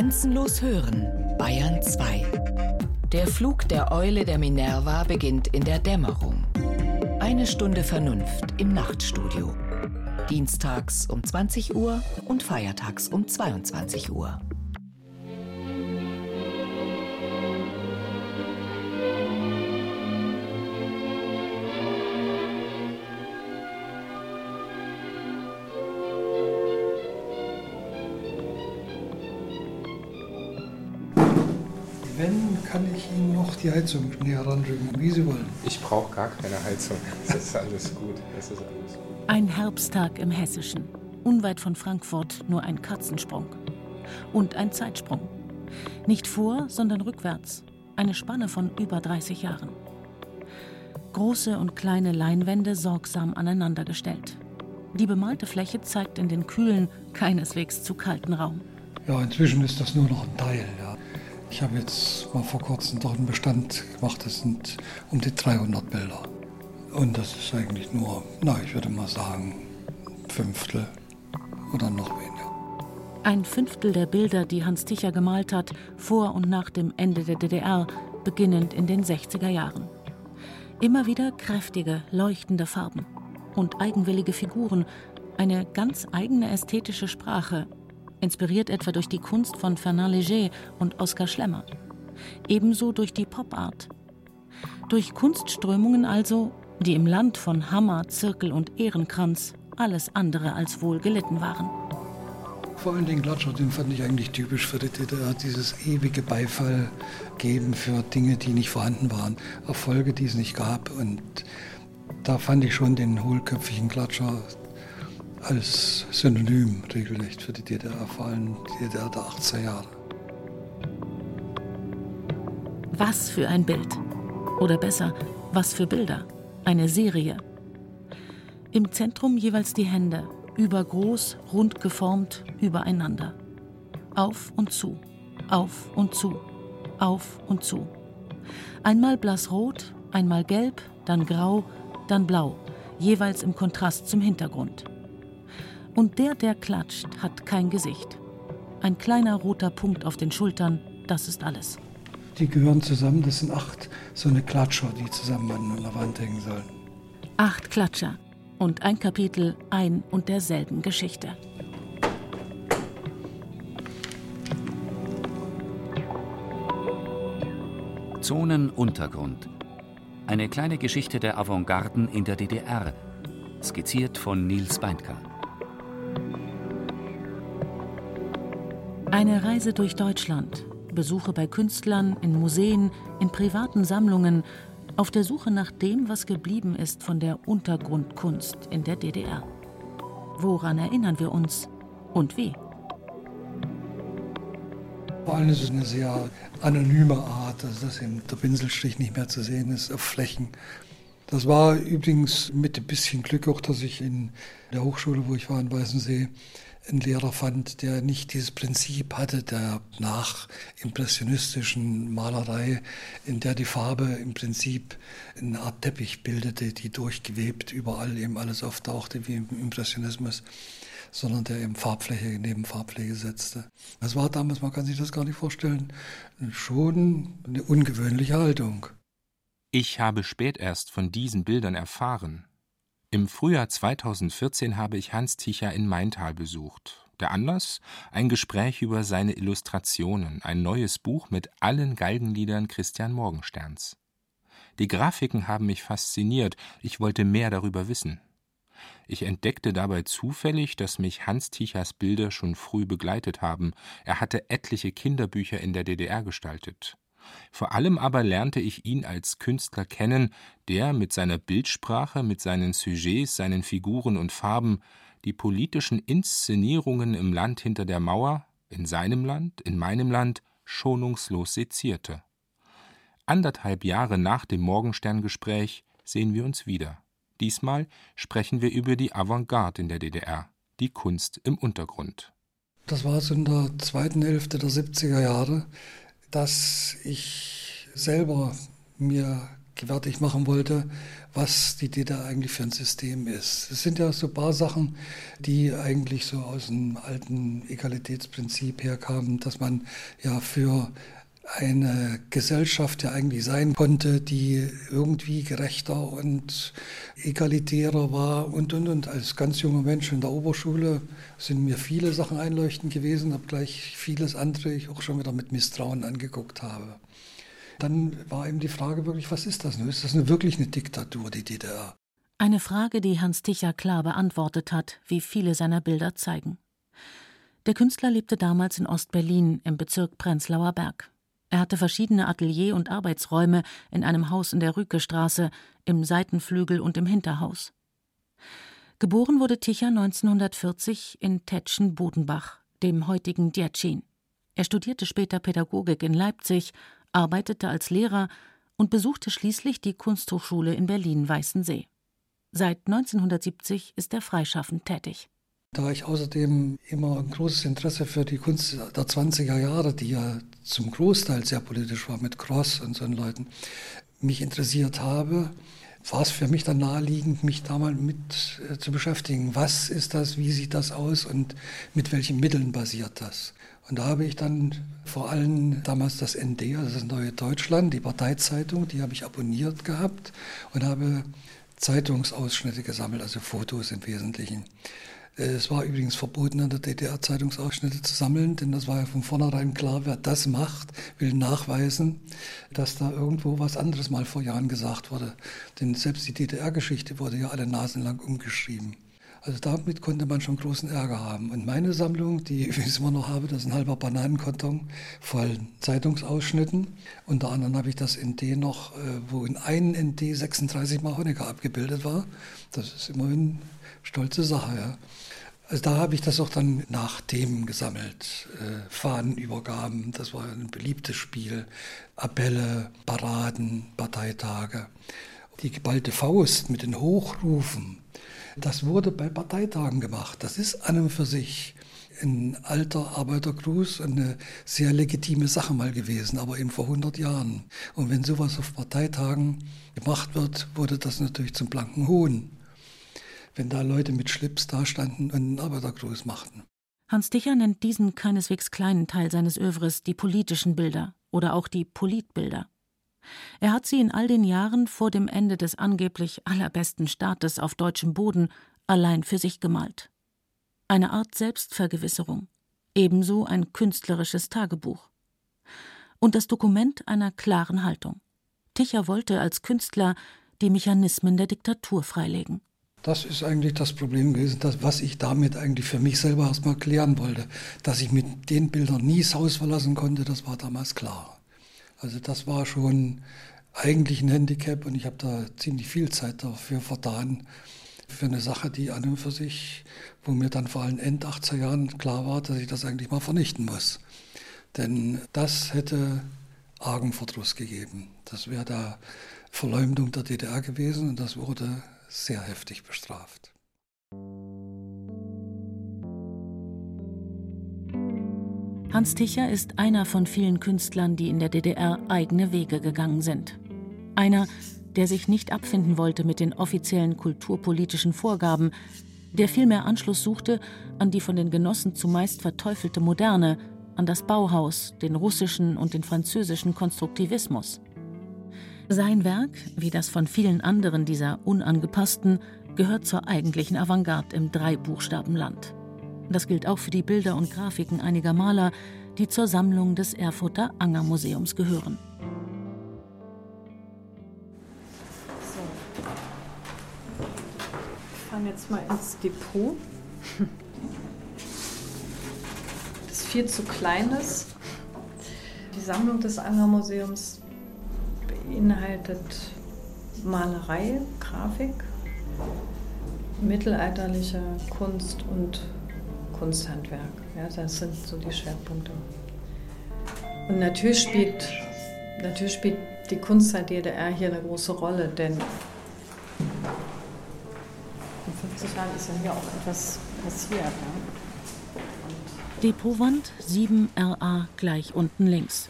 Grenzenlos hören, Bayern 2. Der Flug der Eule der Minerva beginnt in der Dämmerung. Eine Stunde Vernunft im Nachtstudio. Dienstags um 20 Uhr und feiertags um 22 Uhr. Kann ich Ihnen noch die Heizung näher ranrücken, wie Sie wollen. Ich brauche gar keine Heizung. Das ist alles gut. Das ist alles gut. Ein Herbsttag im Hessischen. Unweit von Frankfurt nur ein Katzensprung. Und ein Zeitsprung. Nicht vor, sondern rückwärts. Eine Spanne von über 30 Jahren. Große und kleine Leinwände sorgsam aneinandergestellt. Die bemalte Fläche zeigt in den kühlen, keineswegs zu kalten Raum. Ja, inzwischen ist das nur noch ein Teil. Ja. Ich habe jetzt mal vor kurzem doch einen Bestand gemacht, das sind um die 300 Bilder. Und das ist eigentlich nur, na, ich würde mal sagen, Fünftel oder noch weniger. Ein Fünftel der Bilder, die Hans Ticher gemalt hat, vor und nach dem Ende der DDR, beginnend in den 60er Jahren. Immer wieder kräftige, leuchtende Farben und eigenwillige Figuren, eine ganz eigene ästhetische Sprache, inspiriert etwa durch die Kunst von Fernand Léger und Oskar Schlemmer. Ebenso durch die Pop-Art. Durch Kunstströmungen also, die im Land von Hammer, Zirkel und Ehrenkranz alles andere als wohl gelitten waren. Vor allen Dingen Glatscher, den fand ich eigentlich typisch für die DDR. Dieses ewige Beifall geben für Dinge, die nicht vorhanden waren, Erfolge, die es nicht gab. Und da fand ich schon den hohlköpfigen Klatscher als Synonym regelrecht für die DDR, vor allem die DDR der 80er Jahre. Was für ein Bild. Oder besser, was für Bilder. Eine Serie. Im Zentrum jeweils die Hände, übergroß, rund geformt, übereinander. Auf und zu, auf und zu, auf und zu. Einmal blassrot, einmal gelb, dann grau, dann blau, jeweils im Kontrast zum Hintergrund. Und der, der klatscht, hat kein Gesicht. Ein kleiner roter Punkt auf den Schultern, das ist alles. Die gehören zusammen, das sind acht so eine Klatscher, die zusammen an der Wand hängen sollen. Acht Klatscher und ein Kapitel ein und derselben Geschichte. Zonenuntergrund. Eine kleine Geschichte der Avantgarden in der DDR, skizziert von Nils Beindker. Eine Reise durch Deutschland, Besuche bei Künstlern, in Museen, in privaten Sammlungen, auf der Suche nach dem, was geblieben ist von der Untergrundkunst in der DDR. Woran erinnern wir uns und wie? Vor allem ist es eine sehr anonyme Art, also dass eben der Pinselstrich nicht mehr zu sehen ist auf Flächen. Das war übrigens mit ein bisschen Glück auch, dass ich in der Hochschule, wo ich war in Weißensee, einen Lehrer fand, der nicht dieses Prinzip hatte der nachimpressionistischen Malerei, in der die Farbe im Prinzip eine Art Teppich bildete, die durchgewebt überall eben alles auftauchte wie im Impressionismus, sondern der eben Farbfläche neben Farbfläche setzte. Das war damals, man kann sich das gar nicht vorstellen, schon eine ungewöhnliche Haltung. Ich habe spät erst von diesen Bildern erfahren, im Frühjahr 2014 habe ich Hans Ticher in Maintal besucht. Der Anlass? Ein Gespräch über seine Illustrationen, ein neues Buch mit allen Galgenliedern Christian Morgensterns. Die Grafiken haben mich fasziniert, ich wollte mehr darüber wissen. Ich entdeckte dabei zufällig, dass mich Hans Tichers Bilder schon früh begleitet haben. Er hatte etliche Kinderbücher in der DDR gestaltet. Vor allem aber lernte ich ihn als Künstler kennen, der mit seiner Bildsprache, mit seinen Sujets, seinen Figuren und Farben die politischen Inszenierungen im Land hinter der Mauer, in seinem Land, in meinem Land, schonungslos sezierte. Anderthalb Jahre nach dem Morgensterngespräch sehen wir uns wieder. Diesmal sprechen wir über die Avantgarde in der DDR, die Kunst im Untergrund. Das war so in der zweiten Hälfte der 70er Jahre dass ich selber mir gewärtig machen wollte, was die DDR eigentlich für ein System ist. Es sind ja so ein paar Sachen, die eigentlich so aus dem alten Egalitätsprinzip herkamen, dass man ja für eine Gesellschaft ja eigentlich sein konnte, die irgendwie gerechter und egalitärer war und, und, und. Als ganz junger Mensch in der Oberschule sind mir viele Sachen einleuchtend gewesen, obgleich vieles andere ich auch schon wieder mit Misstrauen angeguckt habe. Dann war eben die Frage wirklich, was ist das nun? Ist das eine, wirklich eine Diktatur, die DDR? Eine Frage, die Hans Ticher klar beantwortet hat, wie viele seiner Bilder zeigen. Der Künstler lebte damals in Ostberlin im Bezirk Prenzlauer Berg. Er hatte verschiedene Atelier- und Arbeitsräume in einem Haus in der Rükestraße, im Seitenflügel und im Hinterhaus. Geboren wurde Ticher 1940 in Tetschen-Bodenbach, dem heutigen Djetschin. Er studierte später Pädagogik in Leipzig, arbeitete als Lehrer und besuchte schließlich die Kunsthochschule in Berlin-Weißensee. Seit 1970 ist er freischaffend tätig. Da ich außerdem immer ein großes Interesse für die Kunst der 20er Jahre, die ja zum Großteil sehr politisch war mit Cross und so Leuten, mich interessiert habe, war es für mich dann naheliegend, mich da mal mit äh, zu beschäftigen. Was ist das, wie sieht das aus und mit welchen Mitteln basiert das? Und da habe ich dann vor allem damals das ND, also das Neue Deutschland, die Parteizeitung, die habe ich abonniert gehabt und habe Zeitungsausschnitte gesammelt, also Fotos im Wesentlichen. Es war übrigens verboten, in der DDR Zeitungsausschnitte zu sammeln, denn das war ja von vornherein klar, wer das macht, will nachweisen, dass da irgendwo was anderes mal vor Jahren gesagt wurde. Denn selbst die DDR-Geschichte wurde ja alle Nasen lang umgeschrieben. Also damit konnte man schon großen Ärger haben. Und meine Sammlung, die ich immer noch habe, das ist ein halber Bananenkarton voll Zeitungsausschnitten. Unter anderem habe ich das ND noch, äh, wo in einem ND 36 Mal Honecker abgebildet war. Das ist immerhin stolze Sache, ja. Also da habe ich das auch dann nach Themen gesammelt. Äh, Fahnenübergaben, das war ein beliebtes Spiel. Appelle, Paraden, Parteitage. Die geballte Faust mit den Hochrufen, das wurde bei Parteitagen gemacht. Das ist an und für sich ein alter Arbeitergruß und eine sehr legitime Sache mal gewesen, aber eben vor 100 Jahren. Und wenn sowas auf Parteitagen gemacht wird, wurde das natürlich zum blanken Hohn, wenn da Leute mit Schlips dastanden und einen Arbeitergruß machten. Hans Dicher nennt diesen keineswegs kleinen Teil seines Övres die politischen Bilder oder auch die Politbilder. Er hat sie in all den Jahren vor dem Ende des angeblich allerbesten Staates auf deutschem Boden allein für sich gemalt. Eine Art Selbstvergewisserung, ebenso ein künstlerisches Tagebuch. Und das Dokument einer klaren Haltung. Ticher wollte als Künstler die Mechanismen der Diktatur freilegen. Das ist eigentlich das Problem gewesen, das, was ich damit eigentlich für mich selber erstmal klären wollte. Dass ich mit den Bildern nie das Haus verlassen konnte, das war damals klar. Also das war schon eigentlich ein Handicap und ich habe da ziemlich viel Zeit dafür vertan. Für eine Sache, die an und für sich, wo mir dann vor allem End 80er Jahren klar war, dass ich das eigentlich mal vernichten muss. Denn das hätte argen Verdruss gegeben. Das wäre da Verleumdung der DDR gewesen und das wurde sehr heftig bestraft. Hans Ticher ist einer von vielen Künstlern, die in der DDR eigene Wege gegangen sind. Einer, der sich nicht abfinden wollte mit den offiziellen kulturpolitischen Vorgaben, der vielmehr Anschluss suchte an die von den Genossen zumeist verteufelte Moderne, an das Bauhaus, den russischen und den französischen Konstruktivismus. Sein Werk, wie das von vielen anderen dieser unangepassten, gehört zur eigentlichen Avantgarde im Dreibuchstabenland. Das gilt auch für die Bilder und Grafiken einiger Maler, die zur Sammlung des Erfurter Anger Museums gehören. So. Ich fahre jetzt mal ins Depot. Das viel zu klein ist. Die Sammlung des Anger Museums beinhaltet Malerei, Grafik, mittelalterliche Kunst und Kunsthandwerk. Ja, das sind so die Schwerpunkte. Und natürlich spielt, natürlich spielt die Kunst der DDR hier eine große Rolle, denn in 50 Jahren ist ja hier auch etwas passiert. Ja? Depotwand 7RA gleich unten links.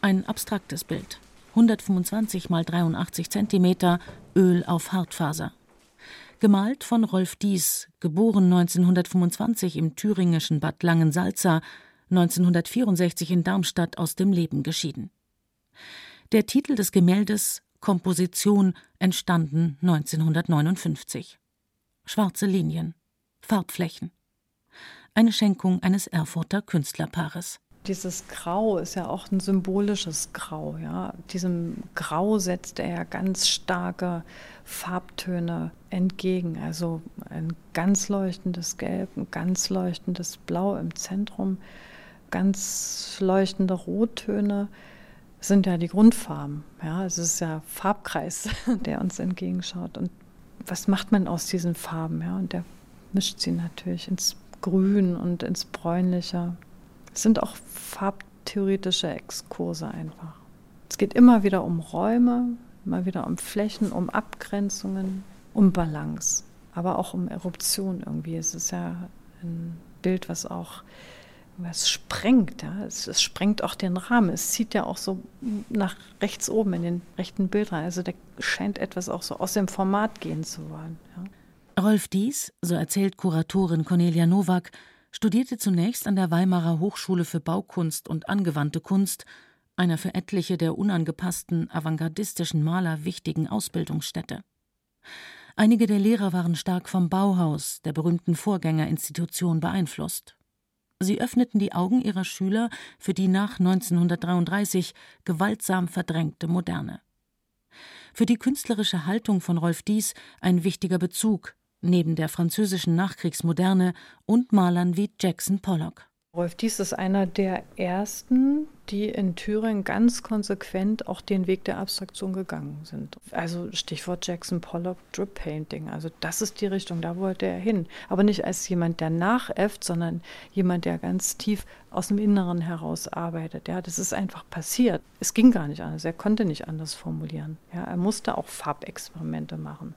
Ein abstraktes Bild. 125 x 83 cm, Öl auf Hartfaser. Gemalt von Rolf Dies, geboren 1925 im thüringischen Bad Langensalza, 1964 in Darmstadt aus dem Leben geschieden. Der Titel des Gemäldes Komposition entstanden 1959. Schwarze Linien, Farbflächen. Eine Schenkung eines Erfurter Künstlerpaares. Dieses Grau ist ja auch ein symbolisches Grau. Ja? Diesem Grau setzt er ja ganz starke Farbtöne entgegen. Also ein ganz leuchtendes Gelb, ein ganz leuchtendes Blau im Zentrum, ganz leuchtende Rottöne sind ja die Grundfarben. Ja, es ist ja Farbkreis, der uns entgegenschaut. Und was macht man aus diesen Farben? Ja, und der mischt sie natürlich ins Grün und ins Bräunliche. Es sind auch farbtheoretische Exkurse einfach. Es geht immer wieder um Räume, immer wieder um Flächen, um Abgrenzungen, um Balance, aber auch um Eruption irgendwie. Es ist ja ein Bild, was auch es sprengt, ja. Es, es, sprengt auch den Rahmen. Es zieht ja auch so nach rechts oben in den rechten Bild rein. Also da scheint etwas auch so aus dem Format gehen zu wollen. Ja. Rolf Dies, so erzählt Kuratorin Cornelia Nowak, studierte zunächst an der Weimarer Hochschule für Baukunst und angewandte Kunst, einer für etliche der unangepassten avantgardistischen Maler wichtigen Ausbildungsstätte. Einige der Lehrer waren stark vom Bauhaus, der berühmten Vorgängerinstitution, beeinflusst. Sie öffneten die Augen ihrer Schüler für die nach 1933 gewaltsam verdrängte Moderne. Für die künstlerische Haltung von Rolf Dies ein wichtiger Bezug, neben der französischen Nachkriegsmoderne und Malern wie Jackson Pollock. Rolf Dies ist einer der ersten, die in Thüringen ganz konsequent auch den Weg der Abstraktion gegangen sind. Also Stichwort Jackson Pollock Drip Painting. Also das ist die Richtung, da wollte er hin. Aber nicht als jemand, der nachäfft, sondern jemand, der ganz tief aus dem Inneren heraus arbeitet. Ja, das ist einfach passiert. Es ging gar nicht anders. Er konnte nicht anders formulieren. Ja, er musste auch Farbexperimente machen.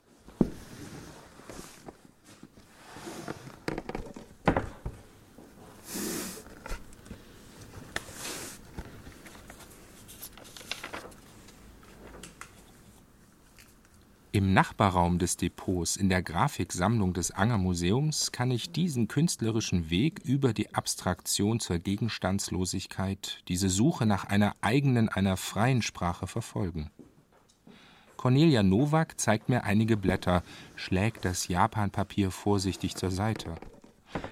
Im Nachbarraum des Depots in der Grafiksammlung des Anger Museums kann ich diesen künstlerischen Weg über die Abstraktion zur Gegenstandslosigkeit, diese Suche nach einer eigenen, einer freien Sprache verfolgen. Cornelia Nowak zeigt mir einige Blätter, schlägt das Japanpapier vorsichtig zur Seite.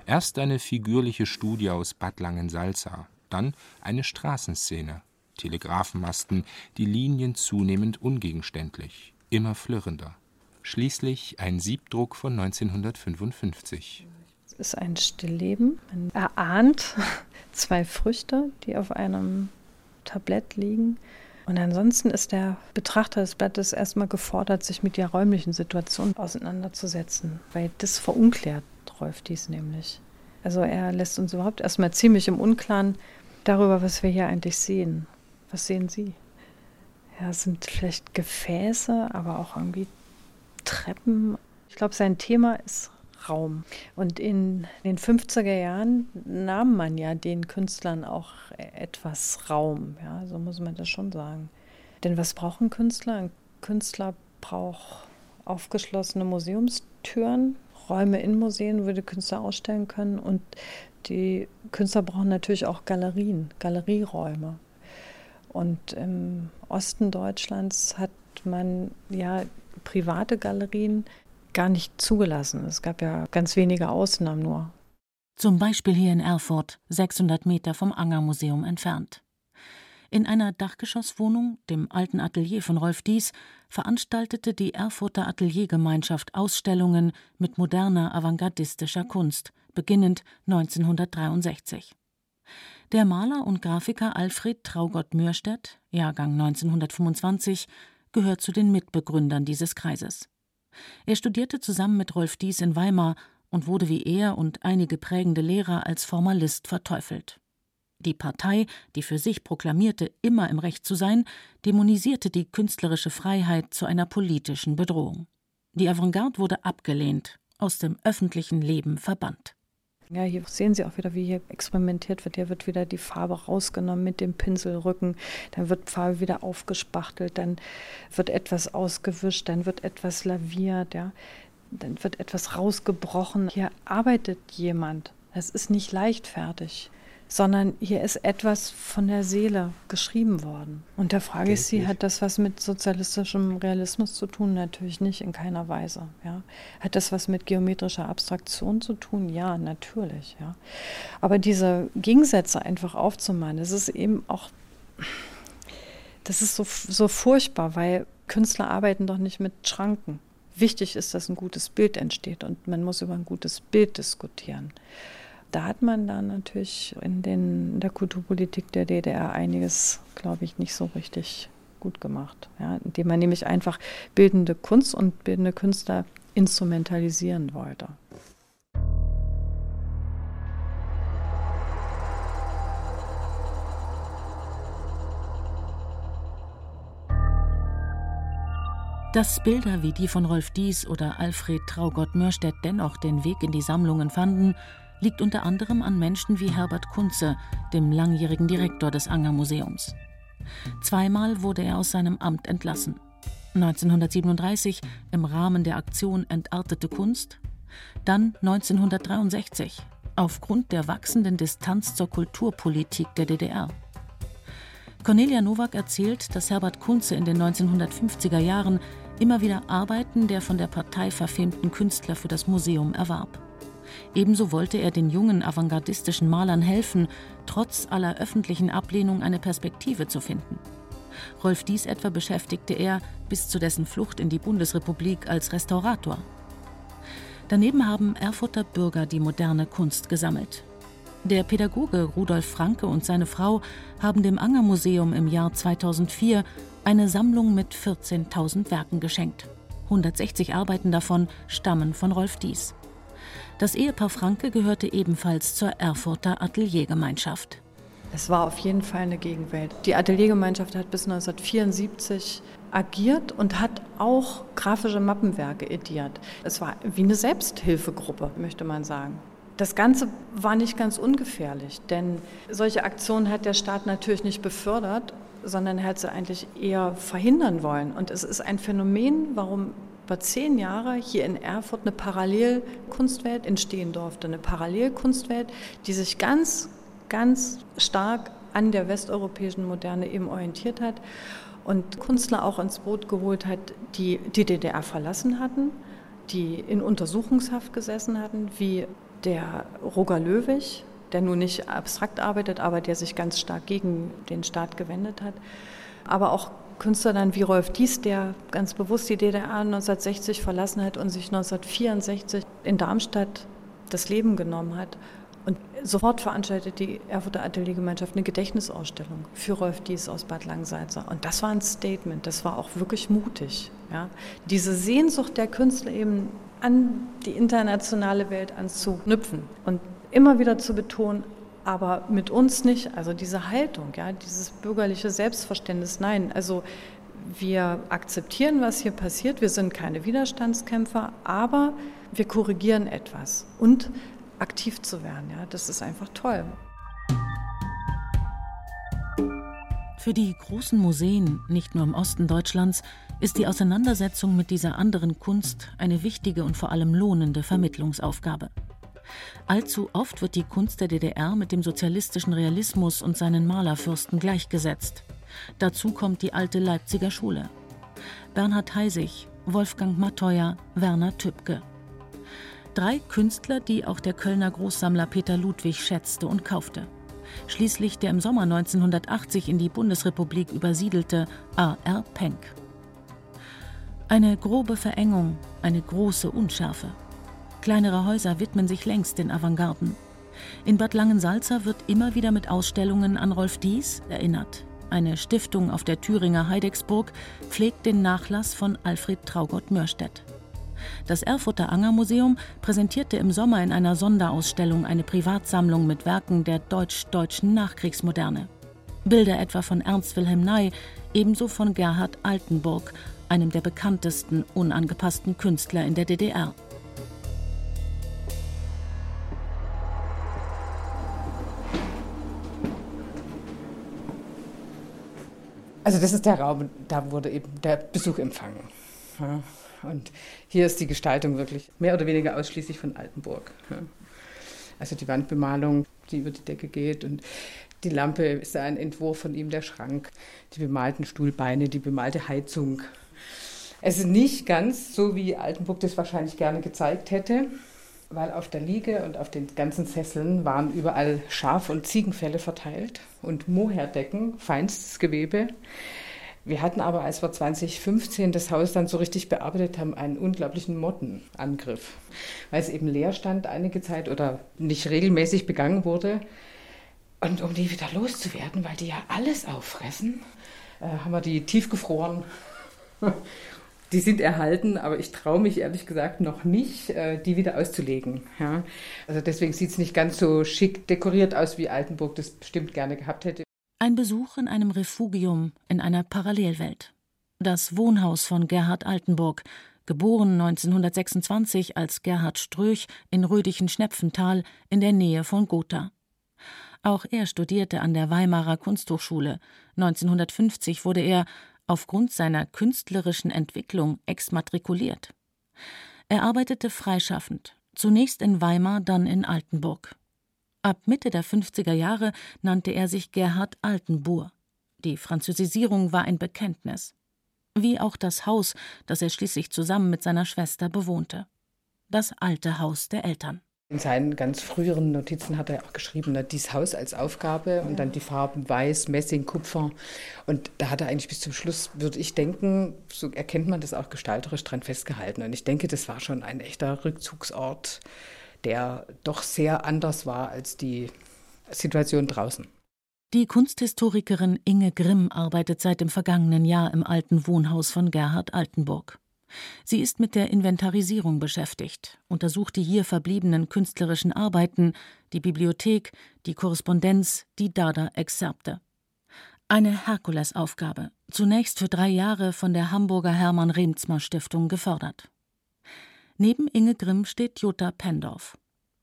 Erst eine figürliche Studie aus Bad Langensalza, dann eine Straßenszene, Telegrafenmasten, die Linien zunehmend ungegenständlich immer flirrender. Schließlich ein Siebdruck von 1955. Es ist ein Stillleben. Man erahnt zwei Früchte, die auf einem Tablett liegen. Und ansonsten ist der Betrachter des Blattes erstmal gefordert, sich mit der räumlichen Situation auseinanderzusetzen, weil das verunklärt Rolf dies nämlich. Also er lässt uns überhaupt erstmal ziemlich im Unklaren darüber, was wir hier eigentlich sehen. Was sehen Sie? Ja, sind vielleicht Gefäße, aber auch irgendwie Treppen. Ich glaube, sein Thema ist Raum. Und in den 50er Jahren nahm man ja den Künstlern auch etwas Raum. Ja, so muss man das schon sagen. Denn was braucht ein Künstler? Ein Künstler braucht aufgeschlossene Museumstüren, Räume in Museen, wo die Künstler ausstellen können. Und die Künstler brauchen natürlich auch Galerien, Galerieräume. Und im Osten Deutschlands hat man ja private Galerien gar nicht zugelassen. Es gab ja ganz wenige Ausnahmen nur. Zum Beispiel hier in Erfurt, 600 Meter vom Angermuseum entfernt. In einer Dachgeschosswohnung, dem alten Atelier von Rolf Dies, veranstaltete die Erfurter Ateliergemeinschaft Ausstellungen mit moderner avantgardistischer Kunst, beginnend 1963. Der Maler und Grafiker Alfred Traugott Mürstedt, Jahrgang 1925, gehört zu den Mitbegründern dieses Kreises. Er studierte zusammen mit Rolf Dies in Weimar und wurde wie er und einige prägende Lehrer als Formalist verteufelt. Die Partei, die für sich proklamierte, immer im Recht zu sein, dämonisierte die künstlerische Freiheit zu einer politischen Bedrohung. Die Avantgarde wurde abgelehnt, aus dem öffentlichen Leben verbannt. Ja, hier sehen Sie auch wieder, wie hier experimentiert wird. Hier wird wieder die Farbe rausgenommen mit dem Pinselrücken, dann wird Farbe wieder aufgespachtelt, dann wird etwas ausgewischt, dann wird etwas laviert, ja. Dann wird etwas rausgebrochen. Hier arbeitet jemand. Es ist nicht leichtfertig sondern hier ist etwas von der Seele geschrieben worden. Und da frage ich Sie, hat das was mit sozialistischem Realismus zu tun? Natürlich nicht, in keiner Weise. Ja. Hat das was mit geometrischer Abstraktion zu tun? Ja, natürlich. Ja. Aber diese Gegensätze einfach aufzumachen, das ist eben auch, das ist so, so furchtbar, weil Künstler arbeiten doch nicht mit Schranken. Wichtig ist, dass ein gutes Bild entsteht und man muss über ein gutes Bild diskutieren da hat man dann natürlich in, den, in der Kulturpolitik der DDR einiges, glaube ich, nicht so richtig gut gemacht. Ja, indem man nämlich einfach bildende Kunst und bildende Künstler instrumentalisieren wollte. Dass Bilder wie die von Rolf Dies oder Alfred Traugott Mörstedt dennoch den Weg in die Sammlungen fanden, liegt unter anderem an Menschen wie Herbert Kunze, dem langjährigen Direktor des Anger Museums. Zweimal wurde er aus seinem Amt entlassen. 1937 im Rahmen der Aktion Entartete Kunst, dann 1963 aufgrund der wachsenden Distanz zur Kulturpolitik der DDR. Cornelia Nowak erzählt, dass Herbert Kunze in den 1950er Jahren immer wieder Arbeiten der von der Partei verfemten Künstler für das Museum erwarb. Ebenso wollte er den jungen avantgardistischen Malern helfen, trotz aller öffentlichen Ablehnung eine Perspektive zu finden. Rolf Dies etwa beschäftigte er bis zu dessen Flucht in die Bundesrepublik als Restaurator. Daneben haben Erfurter Bürger die moderne Kunst gesammelt. Der Pädagoge Rudolf Franke und seine Frau haben dem Anger Museum im Jahr 2004 eine Sammlung mit 14.000 Werken geschenkt. 160 Arbeiten davon stammen von Rolf Dies. Das Ehepaar Franke gehörte ebenfalls zur Erfurter Ateliergemeinschaft. Es war auf jeden Fall eine Gegenwelt. Die Ateliergemeinschaft hat bis 1974 agiert und hat auch grafische Mappenwerke ediert. Es war wie eine Selbsthilfegruppe, möchte man sagen. Das Ganze war nicht ganz ungefährlich, denn solche Aktionen hat der Staat natürlich nicht befördert, sondern er hat sie eigentlich eher verhindern wollen. Und es ist ein Phänomen, warum über zehn Jahre hier in Erfurt eine Parallelkunstwelt entstehen durfte. Eine Parallelkunstwelt, die sich ganz, ganz stark an der westeuropäischen Moderne eben orientiert hat und Künstler auch ins Boot geholt hat, die die DDR verlassen hatten, die in Untersuchungshaft gesessen hatten, wie der Roger Löwig, der nun nicht abstrakt arbeitet, aber der sich ganz stark gegen den Staat gewendet hat. Aber auch Künstler dann wie Rolf Dies, der ganz bewusst die DDR 1960 verlassen hat und sich 1964 in Darmstadt das Leben genommen hat. Und sofort veranstaltet die Erfurter Ateliergemeinschaft eine Gedächtnisausstellung für Rolf Dies aus Bad Langsalza. Und das war ein Statement, das war auch wirklich mutig. Ja. Diese Sehnsucht der Künstler eben an die internationale Welt anzuknüpfen und immer wieder zu betonen, aber mit uns nicht. Also diese Haltung, ja, dieses bürgerliche Selbstverständnis, nein, also wir akzeptieren, was hier passiert, wir sind keine Widerstandskämpfer, aber wir korrigieren etwas und aktiv zu werden, ja, das ist einfach toll. Für die großen Museen, nicht nur im Osten Deutschlands, ist die Auseinandersetzung mit dieser anderen Kunst eine wichtige und vor allem lohnende Vermittlungsaufgabe. Allzu oft wird die Kunst der DDR mit dem sozialistischen Realismus und seinen Malerfürsten gleichgesetzt. Dazu kommt die alte Leipziger Schule. Bernhard Heisig, Wolfgang Matteuer, Werner Tübke. Drei Künstler, die auch der Kölner Großsammler Peter Ludwig schätzte und kaufte. Schließlich der im Sommer 1980 in die Bundesrepublik übersiedelte A.R. Penck. Eine grobe Verengung, eine große Unschärfe. Kleinere Häuser widmen sich längst den Avantgarden. In Bad Langensalza wird immer wieder mit Ausstellungen an Rolf Dies erinnert. Eine Stiftung auf der Thüringer Heidecksburg pflegt den Nachlass von Alfred Traugott Mörstedt. Das Erfurter Angermuseum präsentierte im Sommer in einer Sonderausstellung eine Privatsammlung mit Werken der deutsch-deutschen Nachkriegsmoderne. Bilder etwa von Ernst Wilhelm Ney, ebenso von Gerhard Altenburg, einem der bekanntesten unangepassten Künstler in der DDR. Also das ist der Raum, da wurde eben der Besuch empfangen. Ja. Und hier ist die Gestaltung wirklich mehr oder weniger ausschließlich von Altenburg. Also die Wandbemalung, die über die Decke geht und die Lampe ist ein Entwurf von ihm, der Schrank, die bemalten Stuhlbeine, die bemalte Heizung. Es ist nicht ganz so, wie Altenburg das wahrscheinlich gerne gezeigt hätte, weil auf der Liege und auf den ganzen Sesseln waren überall Schaf- und Ziegenfälle verteilt und Moherdecken, feinstes Gewebe. Wir hatten aber, als wir 2015 das Haus dann so richtig bearbeitet haben, einen unglaublichen Mottenangriff, weil es eben leer stand einige Zeit oder nicht regelmäßig begangen wurde. Und um die wieder loszuwerden, weil die ja alles auffressen, äh, haben wir die tiefgefroren. Die sind erhalten, aber ich traue mich ehrlich gesagt noch nicht, äh, die wieder auszulegen. Ja? Also deswegen sieht es nicht ganz so schick dekoriert aus, wie Altenburg das bestimmt gerne gehabt hätte. Ein Besuch in einem Refugium in einer Parallelwelt. Das Wohnhaus von Gerhard Altenburg, geboren 1926 als Gerhard Ströch in Rödichen-Schnepfenthal in der Nähe von Gotha. Auch er studierte an der Weimarer Kunsthochschule. 1950 wurde er aufgrund seiner künstlerischen Entwicklung exmatrikuliert. Er arbeitete freischaffend, zunächst in Weimar, dann in Altenburg. Ab Mitte der 50er Jahre nannte er sich Gerhard Altenbourg. Die Französisierung war ein Bekenntnis. Wie auch das Haus, das er schließlich zusammen mit seiner Schwester bewohnte. Das alte Haus der Eltern. In seinen ganz früheren Notizen hat er auch geschrieben, ne, dieses Haus als Aufgabe und dann die Farben Weiß, Messing, Kupfer. Und da hat er eigentlich bis zum Schluss, würde ich denken, so erkennt man das auch gestalterisch dran festgehalten. Und ich denke, das war schon ein echter Rückzugsort, der doch sehr anders war als die Situation draußen. Die Kunsthistorikerin Inge Grimm arbeitet seit dem vergangenen Jahr im alten Wohnhaus von Gerhard Altenburg. Sie ist mit der Inventarisierung beschäftigt, untersucht die hier verbliebenen künstlerischen Arbeiten, die Bibliothek, die Korrespondenz, die Dada-Exzerpte. Eine Herkulesaufgabe, zunächst für drei Jahre von der Hamburger Hermann Remzmer Stiftung gefördert. Neben Inge Grimm steht Jutta Pendorf.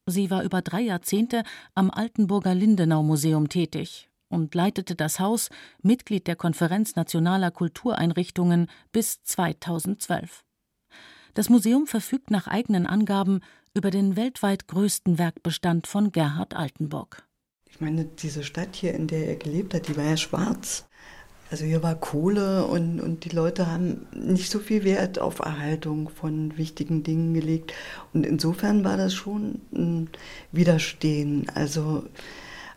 Sie war über drei Jahrzehnte am Altenburger Lindenau Museum tätig und leitete das Haus, Mitglied der Konferenz nationaler Kultureinrichtungen, bis 2012. Das Museum verfügt nach eigenen Angaben über den weltweit größten Werkbestand von Gerhard Altenburg. Ich meine, diese Stadt hier, in der er gelebt hat, die war ja schwarz. Also hier war Kohle und, und die Leute haben nicht so viel Wert auf Erhaltung von wichtigen Dingen gelegt. Und insofern war das schon ein Widerstehen. Also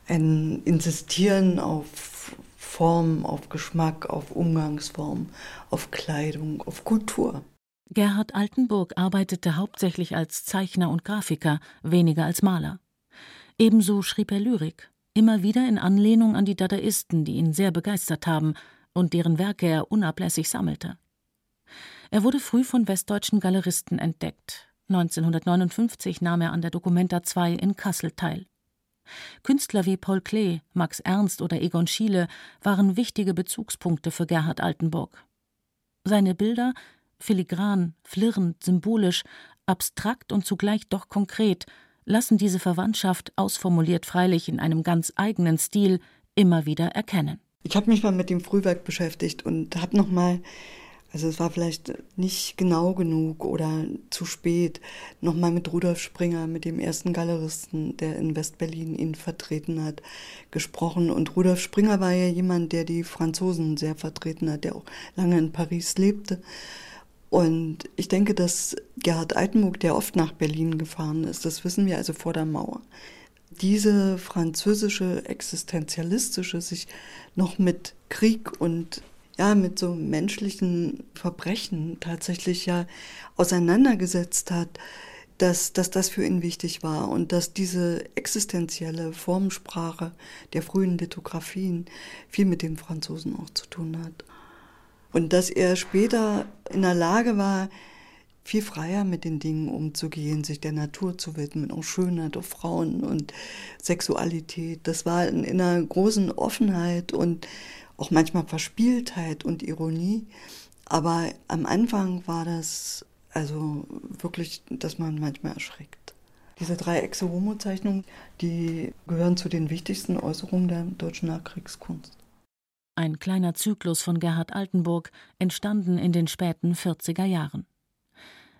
ein Insistieren auf Form, auf Geschmack, auf Umgangsform, auf Kleidung, auf Kultur. Gerhard Altenburg arbeitete hauptsächlich als Zeichner und Grafiker, weniger als Maler. Ebenso schrieb er Lyrik, immer wieder in Anlehnung an die Dadaisten, die ihn sehr begeistert haben und deren Werke er unablässig sammelte. Er wurde früh von westdeutschen Galeristen entdeckt. 1959 nahm er an der Documenta 2 in Kassel teil. Künstler wie Paul Klee, Max Ernst oder Egon Schiele waren wichtige Bezugspunkte für Gerhard Altenburg. Seine Bilder, filigran, flirrend, symbolisch, abstrakt und zugleich doch konkret, lassen diese Verwandtschaft, ausformuliert freilich in einem ganz eigenen Stil, immer wieder erkennen. Ich habe mich mal mit dem Frühwerk beschäftigt und habe noch mal also es war vielleicht nicht genau genug oder zu spät. Nochmal mit Rudolf Springer, mit dem ersten Galeristen, der in Westberlin ihn vertreten hat, gesprochen. Und Rudolf Springer war ja jemand, der die Franzosen sehr vertreten hat, der auch lange in Paris lebte. Und ich denke, dass Gerhard Altenburg, der oft nach Berlin gefahren ist, das wissen wir also vor der Mauer, diese französische existenzialistische sich noch mit Krieg und ja, mit so menschlichen Verbrechen tatsächlich ja auseinandergesetzt hat, dass, dass das für ihn wichtig war und dass diese existenzielle Formensprache der frühen Lithografien viel mit den Franzosen auch zu tun hat. Und dass er später in der Lage war, viel freier mit den Dingen umzugehen, sich der Natur zu widmen, auch Schönheit, auch Frauen und Sexualität. Das war in, in einer großen Offenheit und auch manchmal Verspieltheit und Ironie. Aber am Anfang war das also wirklich, dass man manchmal erschreckt. Diese drei Exe-Homo-Zeichnungen, die gehören zu den wichtigsten Äußerungen der deutschen Nachkriegskunst. ein kleiner Zyklus von Gerhard Altenburg, entstanden in den späten 40er Jahren.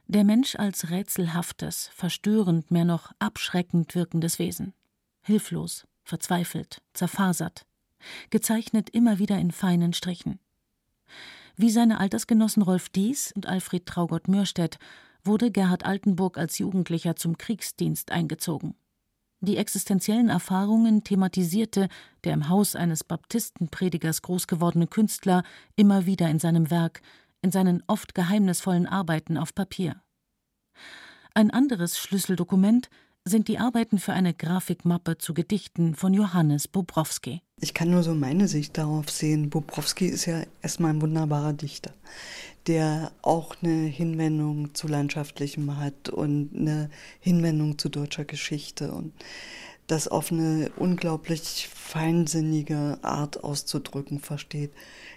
Der Mensch als rätselhaftes, verstörend, mehr noch abschreckend wirkendes Wesen. Hilflos, verzweifelt, zerfasert, gezeichnet immer wieder in feinen Strichen. Wie seine Altersgenossen Rolf Dies und Alfred Traugott Mürstedt wurde Gerhard Altenburg als Jugendlicher zum Kriegsdienst eingezogen. Die existenziellen Erfahrungen thematisierte der im Haus eines Baptistenpredigers großgewordene Künstler immer wieder in seinem Werk, in seinen oft geheimnisvollen Arbeiten auf Papier. Ein anderes Schlüsseldokument sind die Arbeiten für eine Grafikmappe zu Gedichten von Johannes Bobrowski. Ich kann nur so meine Sicht darauf sehen. Bobrowski ist ja erstmal ein wunderbarer Dichter, der auch eine Hinwendung zu Landschaftlichem hat und eine Hinwendung zu deutscher Geschichte und das auf eine unglaublich feinsinnige Art auszudrücken versteht.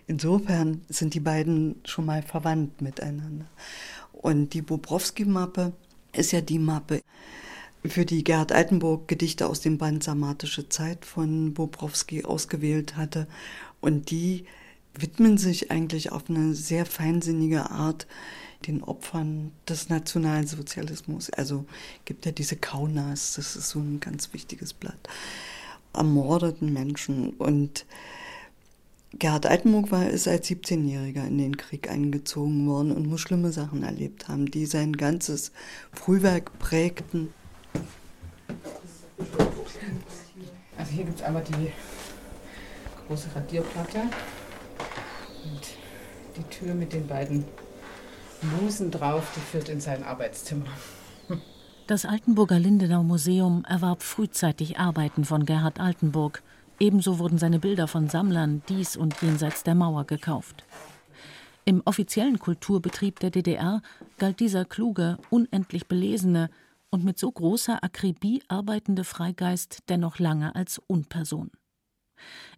Insofern sind die beiden schon mal verwandt miteinander. Und die Bobrowski-Mappe ist ja die Mappe, für die Gerhard Altenburg Gedichte aus dem Band Sarmatische Zeit von Bobrowski ausgewählt hatte. Und die widmen sich eigentlich auf eine sehr feinsinnige Art den Opfern des Nationalsozialismus. Also gibt ja diese Kaunas, das ist so ein ganz wichtiges Blatt, ermordeten Menschen. Und Gerhard Altenburg war, ist als 17-Jähriger in den Krieg eingezogen worden und muss schlimme Sachen erlebt haben, die sein ganzes Frühwerk prägten. Also hier gibt es einmal die große Radierplatte und die Tür mit den beiden Musen drauf, die führt in sein Arbeitszimmer. Das Altenburger Lindenau Museum erwarb frühzeitig Arbeiten von Gerhard Altenburg. Ebenso wurden seine Bilder von Sammlern dies und jenseits der Mauer gekauft. Im offiziellen Kulturbetrieb der DDR galt dieser kluge, unendlich belesene, und mit so großer Akribie arbeitende Freigeist dennoch lange als Unperson.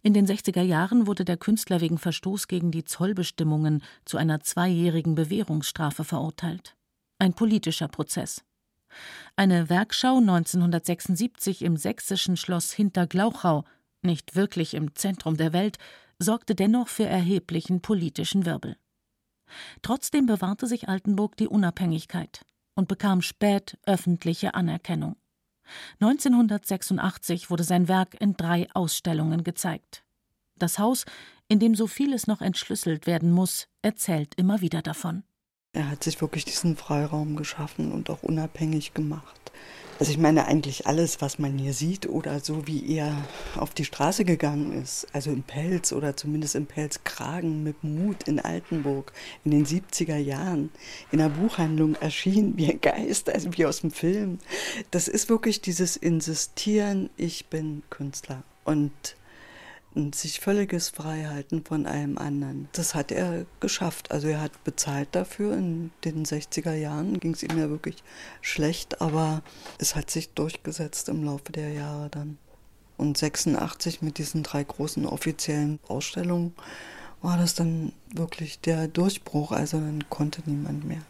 In den 60er Jahren wurde der Künstler wegen Verstoß gegen die Zollbestimmungen zu einer zweijährigen Bewährungsstrafe verurteilt. Ein politischer Prozess. Eine Werkschau 1976 im sächsischen Schloss Hinterglauchau, nicht wirklich im Zentrum der Welt, sorgte dennoch für erheblichen politischen Wirbel. Trotzdem bewahrte sich Altenburg die Unabhängigkeit und bekam spät öffentliche Anerkennung. 1986 wurde sein Werk in drei Ausstellungen gezeigt. Das Haus, in dem so vieles noch entschlüsselt werden muss, erzählt immer wieder davon. Er hat sich wirklich diesen Freiraum geschaffen und auch unabhängig gemacht. Also ich meine eigentlich alles, was man hier sieht oder so wie er auf die Straße gegangen ist, also im Pelz oder zumindest im Pelzkragen mit Mut in Altenburg in den 70er Jahren in der Buchhandlung erschien wie ein Geist, also wie aus dem Film. Das ist wirklich dieses Insistieren, ich bin Künstler und sich völliges Freihalten von allem anderen. Das hat er geschafft. Also er hat bezahlt dafür. In den 60er Jahren ging es ihm ja wirklich schlecht, aber es hat sich durchgesetzt im Laufe der Jahre dann. Und 86 mit diesen drei großen offiziellen Ausstellungen war das dann wirklich der Durchbruch. Also dann konnte niemand mehr.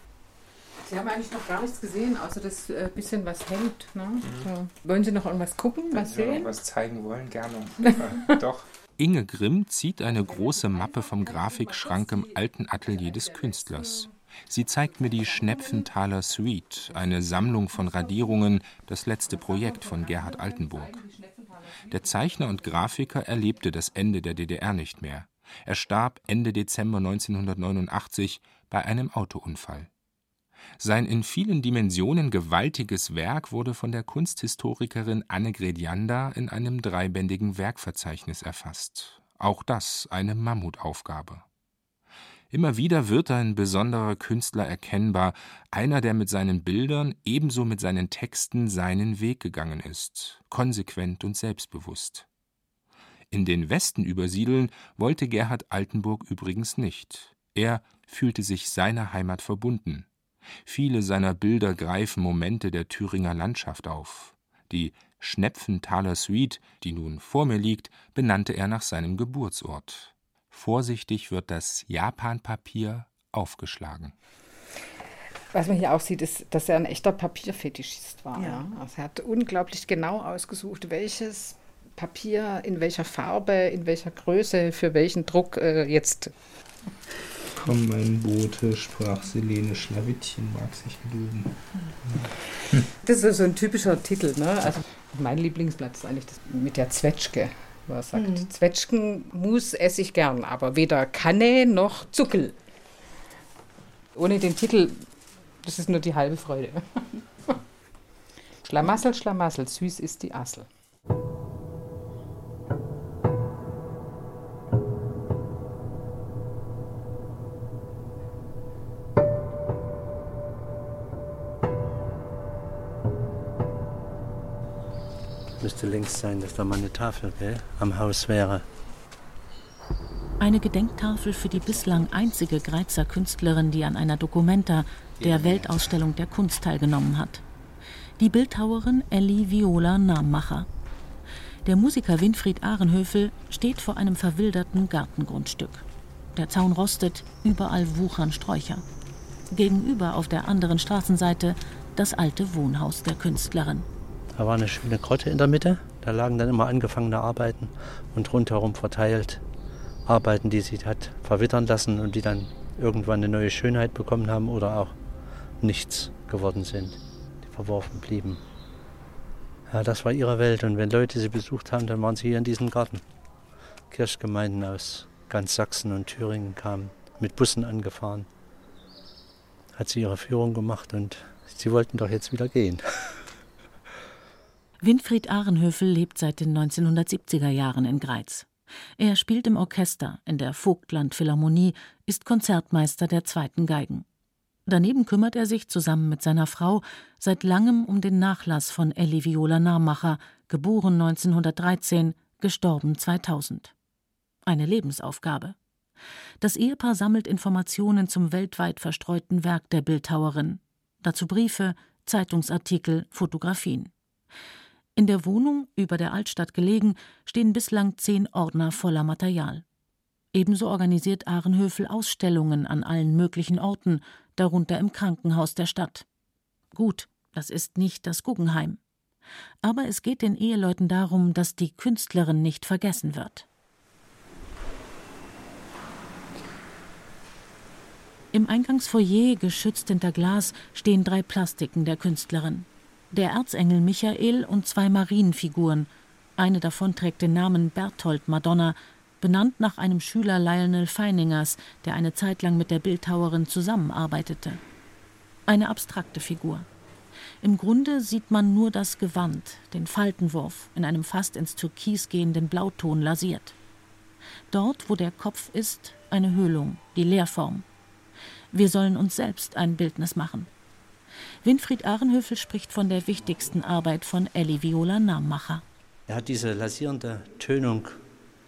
Sie haben eigentlich noch gar nichts gesehen, außer das äh, bisschen, was hängt. Ne? Mhm. So. Wollen Sie noch irgendwas gucken, Wenn was Sie sehen? noch was zeigen wollen, gerne. Doch. Inge Grimm zieht eine große Mappe vom Grafikschrank im alten Atelier des Künstlers. Sie zeigt mir die Schnepfenthaler Suite, eine Sammlung von Radierungen, das letzte Projekt von Gerhard Altenburg. Der Zeichner und Grafiker erlebte das Ende der DDR nicht mehr. Er starb Ende Dezember 1989 bei einem Autounfall. Sein in vielen Dimensionen gewaltiges Werk wurde von der Kunsthistorikerin Anne Gredianda in einem dreibändigen Werkverzeichnis erfasst. Auch das eine Mammutaufgabe. Immer wieder wird ein besonderer Künstler erkennbar, einer, der mit seinen Bildern ebenso mit seinen Texten seinen Weg gegangen ist, konsequent und selbstbewusst. In den Westen übersiedeln wollte Gerhard Altenburg übrigens nicht. Er fühlte sich seiner Heimat verbunden. Viele seiner Bilder greifen Momente der Thüringer Landschaft auf. Die Schnepfenthaler Suite, die nun vor mir liegt, benannte er nach seinem Geburtsort. Vorsichtig wird das Japanpapier aufgeschlagen. Was man hier auch sieht, ist, dass er ein echter Papierfetischist war. Ja. Also er hat unglaublich genau ausgesucht, welches Papier, in welcher Farbe, in welcher Größe, für welchen Druck äh, jetzt. Komm, mein Bote, sprach Selene Schlawittchen, mag sich gedulden. Das ist so ein typischer Titel, ne? Also mein Lieblingsblatt ist eigentlich das mit der Zwetschge, er sagt, mhm. Zwetschgenmus esse ich gern, aber weder Kanne noch Zuckel. Ohne den Titel, das ist nur die halbe Freude. Schlamassel, Schlamassel, süß ist die Assel. Müsste längst sein, dass da mal eine Tafel gell, am Haus wäre. Eine Gedenktafel für die bislang einzige Greizer Künstlerin, die an einer Documenta, der Weltausstellung der Kunst, teilgenommen hat die Bildhauerin Elli Viola Nammacher. Der Musiker Winfried Ahrenhöfel steht vor einem verwilderten Gartengrundstück. Der Zaun rostet, überall wuchern Sträucher. Gegenüber auf der anderen Straßenseite das alte Wohnhaus der Künstlerin. Da war eine schöne Grotte in der Mitte. Da lagen dann immer angefangene Arbeiten und rundherum verteilt Arbeiten, die sie hat verwittern lassen und die dann irgendwann eine neue Schönheit bekommen haben oder auch nichts geworden sind verworfen blieben. Ja, das war ihre Welt. Und wenn Leute sie besucht haben, dann waren sie hier in diesem Garten. Kirchgemeinden aus ganz Sachsen und Thüringen kamen mit Bussen angefahren. Hat sie ihre Führung gemacht und sie wollten doch jetzt wieder gehen. Winfried Ahrenhöfel lebt seit den 1970er Jahren in Greiz. Er spielt im Orchester in der Vogtland Philharmonie, ist Konzertmeister der zweiten Geigen. Daneben kümmert er sich zusammen mit seiner Frau seit langem um den Nachlass von Elli Viola Nahmacher, geboren 1913, gestorben 2000. Eine Lebensaufgabe. Das Ehepaar sammelt Informationen zum weltweit verstreuten Werk der Bildhauerin. Dazu Briefe, Zeitungsartikel, Fotografien. In der Wohnung, über der Altstadt gelegen, stehen bislang zehn Ordner voller Material. Ebenso organisiert Ahrenhöfel Ausstellungen an allen möglichen Orten, darunter im Krankenhaus der Stadt. Gut, das ist nicht das Guggenheim. Aber es geht den Eheleuten darum, dass die Künstlerin nicht vergessen wird. Im Eingangsfoyer, geschützt hinter Glas, stehen drei Plastiken der Künstlerin. Der Erzengel Michael und zwei Marienfiguren. Eine davon trägt den Namen Berthold Madonna, benannt nach einem Schüler Lionel Feiningers, der eine Zeit lang mit der Bildhauerin zusammenarbeitete. Eine abstrakte Figur. Im Grunde sieht man nur das Gewand, den Faltenwurf, in einem fast ins Türkis gehenden Blauton lasiert. Dort, wo der Kopf ist, eine Höhlung, die Leerform. Wir sollen uns selbst ein Bildnis machen. Winfried Ahrenhöfel spricht von der wichtigsten Arbeit von Elli Viola Nammacher. Er hat diese lasierende Tönung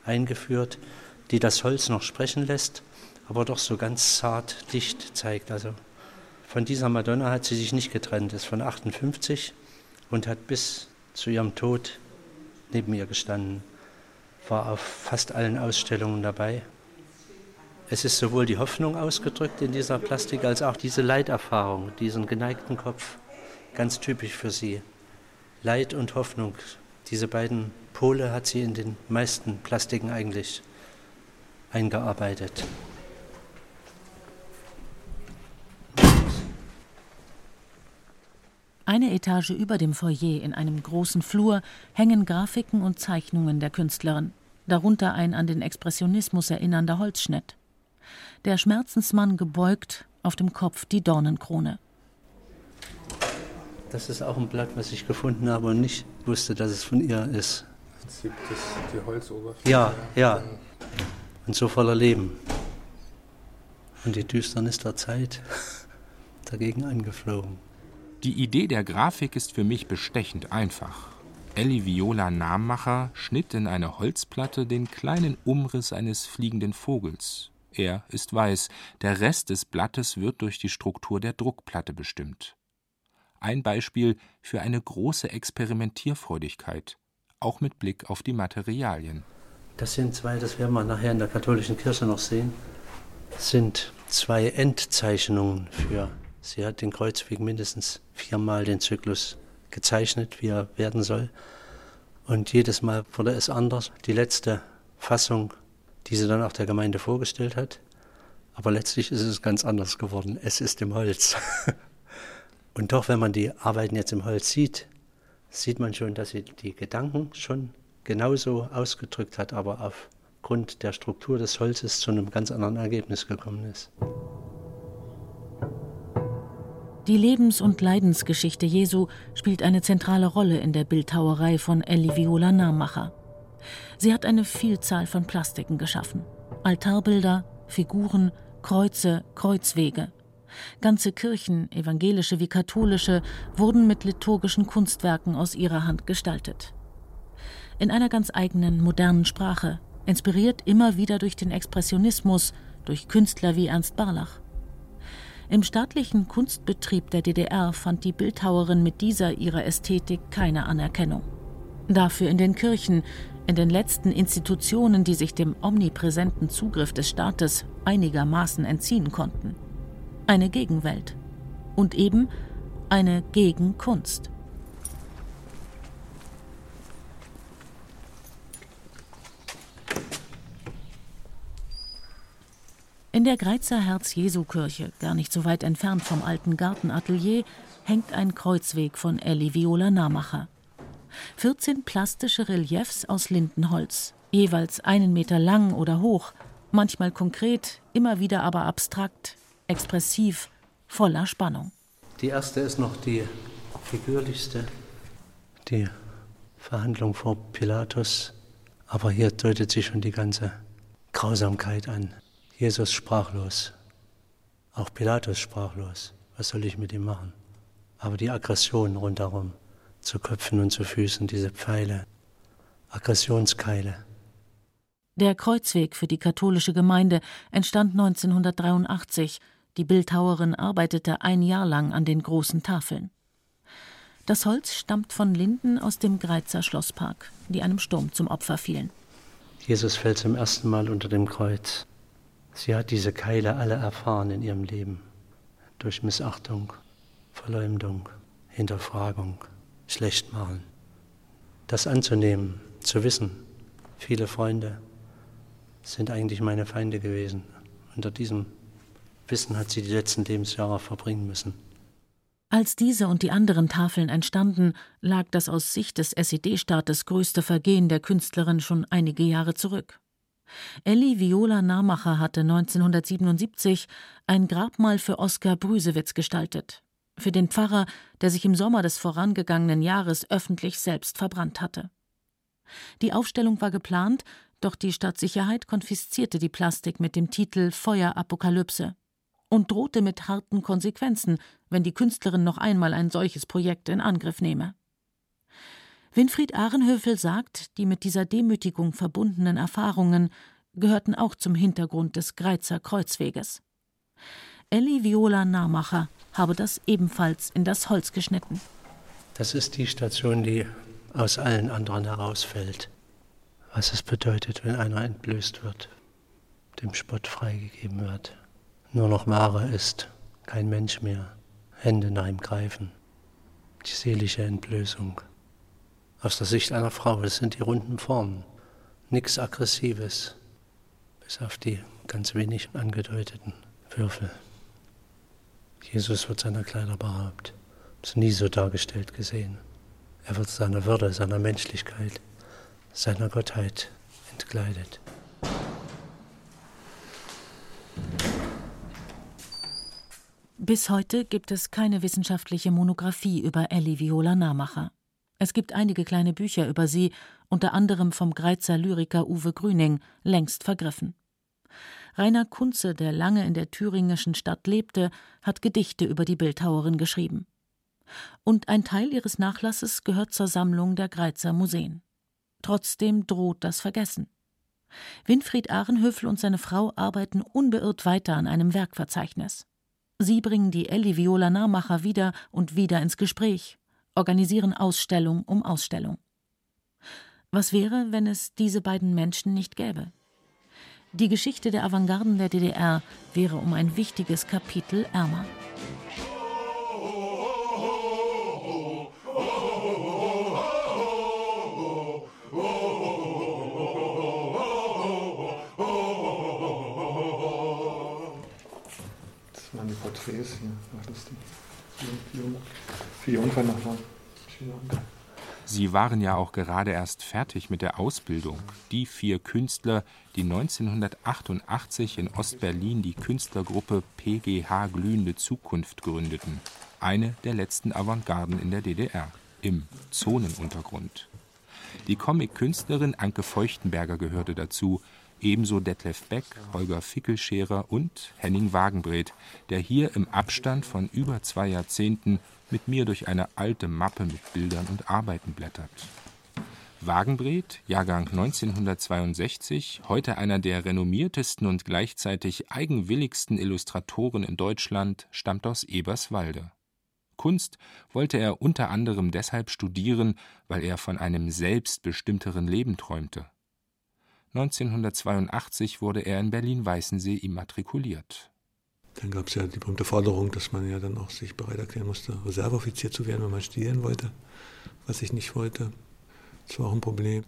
eingeführt, die das Holz noch sprechen lässt, aber doch so ganz zart dicht zeigt. Also von dieser Madonna hat sie sich nicht getrennt, ist von 58 und hat bis zu ihrem Tod neben ihr gestanden, war auf fast allen Ausstellungen dabei. Es ist sowohl die Hoffnung ausgedrückt in dieser Plastik als auch diese Leiterfahrung, diesen geneigten Kopf, ganz typisch für sie. Leid und Hoffnung, diese beiden Pole hat sie in den meisten Plastiken eigentlich eingearbeitet. Eine Etage über dem Foyer in einem großen Flur hängen Grafiken und Zeichnungen der Künstlerin, darunter ein an den Expressionismus erinnernder Holzschnitt. Der Schmerzensmann gebeugt, auf dem Kopf die Dornenkrone. Das ist auch ein Blatt, was ich gefunden habe und nicht wusste, dass es von ihr ist. Prinzip das, die Holzoberfläche. Ja, ja. Und so voller Leben. Und die Düsternis der Zeit dagegen angeflogen. Die Idee der Grafik ist für mich bestechend einfach. Elli Viola Nahmacher schnitt in eine Holzplatte den kleinen Umriss eines fliegenden Vogels. Er ist weiß, der Rest des Blattes wird durch die Struktur der Druckplatte bestimmt. Ein Beispiel für eine große Experimentierfreudigkeit auch mit Blick auf die Materialien. Das sind zwei, das werden wir nachher in der katholischen Kirche noch sehen, sind zwei Endzeichnungen für. Sie hat den Kreuzweg mindestens viermal den Zyklus gezeichnet, wie er werden soll. Und jedes Mal wurde es anders. Die letzte Fassung, die sie dann auch der Gemeinde vorgestellt hat. Aber letztlich ist es ganz anders geworden. Es ist im Holz. Und doch, wenn man die Arbeiten jetzt im Holz sieht, sieht man schon, dass sie die Gedanken schon genauso ausgedrückt hat, aber aufgrund der Struktur des Holzes zu einem ganz anderen Ergebnis gekommen ist. Die Lebens- und Leidensgeschichte Jesu spielt eine zentrale Rolle in der Bildhauerei von Elli Viola Nahmacher. Sie hat eine Vielzahl von Plastiken geschaffen. Altarbilder, Figuren, Kreuze, Kreuzwege. Ganze Kirchen, evangelische wie katholische, wurden mit liturgischen Kunstwerken aus ihrer Hand gestaltet. In einer ganz eigenen, modernen Sprache, inspiriert immer wieder durch den Expressionismus, durch Künstler wie Ernst Barlach. Im staatlichen Kunstbetrieb der DDR fand die Bildhauerin mit dieser ihrer Ästhetik keine Anerkennung. Dafür in den Kirchen, in den letzten Institutionen, die sich dem omnipräsenten Zugriff des Staates einigermaßen entziehen konnten. Eine Gegenwelt. Und eben eine Gegenkunst. In der Greizer Herz-Jesu-Kirche, gar nicht so weit entfernt vom alten Gartenatelier, hängt ein Kreuzweg von Elli Viola Nahmacher. 14 plastische Reliefs aus Lindenholz, jeweils einen Meter lang oder hoch, manchmal konkret, immer wieder aber abstrakt, expressiv, voller Spannung. Die erste ist noch die figürlichste, die Verhandlung vor Pilatus. Aber hier deutet sich schon die ganze Grausamkeit an. Jesus sprachlos, auch Pilatus sprachlos. Was soll ich mit ihm machen? Aber die Aggression rundherum, zu Köpfen und zu Füßen, diese Pfeile, Aggressionskeile. Der Kreuzweg für die katholische Gemeinde entstand 1983. Die Bildhauerin arbeitete ein Jahr lang an den großen Tafeln. Das Holz stammt von Linden aus dem Greizer Schlosspark, die einem Sturm zum Opfer fielen. Jesus fällt zum ersten Mal unter dem Kreuz. Sie hat diese Keile alle erfahren in ihrem Leben. Durch Missachtung, Verleumdung, Hinterfragung, Schlechtmachen. Das anzunehmen, zu wissen, viele Freunde sind eigentlich meine Feinde gewesen. Unter diesem Wissen hat sie die letzten Lebensjahre verbringen müssen. Als diese und die anderen Tafeln entstanden, lag das aus Sicht des SED-Staates größte Vergehen der Künstlerin schon einige Jahre zurück. Elli Viola Nahmacher hatte 1977 ein Grabmal für Oskar Brüsewitz gestaltet, für den Pfarrer, der sich im Sommer des vorangegangenen Jahres öffentlich selbst verbrannt hatte. Die Aufstellung war geplant, doch die Stadtsicherheit konfiszierte die Plastik mit dem Titel Feuerapokalypse und drohte mit harten Konsequenzen, wenn die Künstlerin noch einmal ein solches Projekt in Angriff nehme. Winfried Ahrenhöfel sagt, die mit dieser Demütigung verbundenen Erfahrungen gehörten auch zum Hintergrund des Greizer Kreuzweges. Elli Viola Nahmacher habe das ebenfalls in das Holz geschnitten. Das ist die Station, die aus allen anderen herausfällt. Was es bedeutet, wenn einer entblößt wird, dem Spott freigegeben wird. Nur noch Ware ist, kein Mensch mehr. Hände nach ihm greifen. Die seelische Entblößung aus der Sicht einer Frau. Das sind die runden Formen. Nichts Aggressives, bis auf die ganz wenig angedeuteten Würfel. Jesus wird seiner Kleider beraubt. Das nie so dargestellt gesehen. Er wird seiner Würde, seiner Menschlichkeit, seiner Gottheit entkleidet. Bis heute gibt es keine wissenschaftliche Monographie über Elli Viola Nahmacher. Es gibt einige kleine Bücher über sie, unter anderem vom Greizer Lyriker Uwe Grüning, längst vergriffen. Rainer Kunze, der lange in der thüringischen Stadt lebte, hat Gedichte über die Bildhauerin geschrieben. Und ein Teil ihres Nachlasses gehört zur Sammlung der Greizer Museen. Trotzdem droht das Vergessen. Winfried Ahrenhöfel und seine Frau arbeiten unbeirrt weiter an einem Werkverzeichnis. Sie bringen die Elli Viola Nahmacher wieder und wieder ins Gespräch organisieren Ausstellung um Ausstellung. Was wäre, wenn es diese beiden Menschen nicht gäbe? Die Geschichte der Avantgarden der DDR wäre um ein wichtiges Kapitel ärmer. Das waren die Porträts hier, war das die? Vier Jungfern nach China. Sie waren ja auch gerade erst fertig mit der Ausbildung. Die vier Künstler, die 1988 in Ostberlin die Künstlergruppe PGH Glühende Zukunft gründeten. Eine der letzten Avantgarden in der DDR. Im Zonenuntergrund. Die Comic-Künstlerin Anke Feuchtenberger gehörte dazu, ebenso Detlef Beck, Holger Fickelscherer und Henning Wagenbreth, der hier im Abstand von über zwei Jahrzehnten mit mir durch eine alte Mappe mit Bildern und Arbeiten blättert. Wagenbreth, Jahrgang 1962, heute einer der renommiertesten und gleichzeitig eigenwilligsten Illustratoren in Deutschland, stammt aus Eberswalde. Kunst wollte er unter anderem deshalb studieren, weil er von einem selbstbestimmteren Leben träumte. 1982 wurde er in Berlin-Weißensee immatrikuliert. Dann gab es ja die berühmte Forderung, dass man ja dann auch sich bereit erklären musste, Reserveoffizier zu werden, wenn man studieren wollte, was ich nicht wollte. Das war auch ein Problem.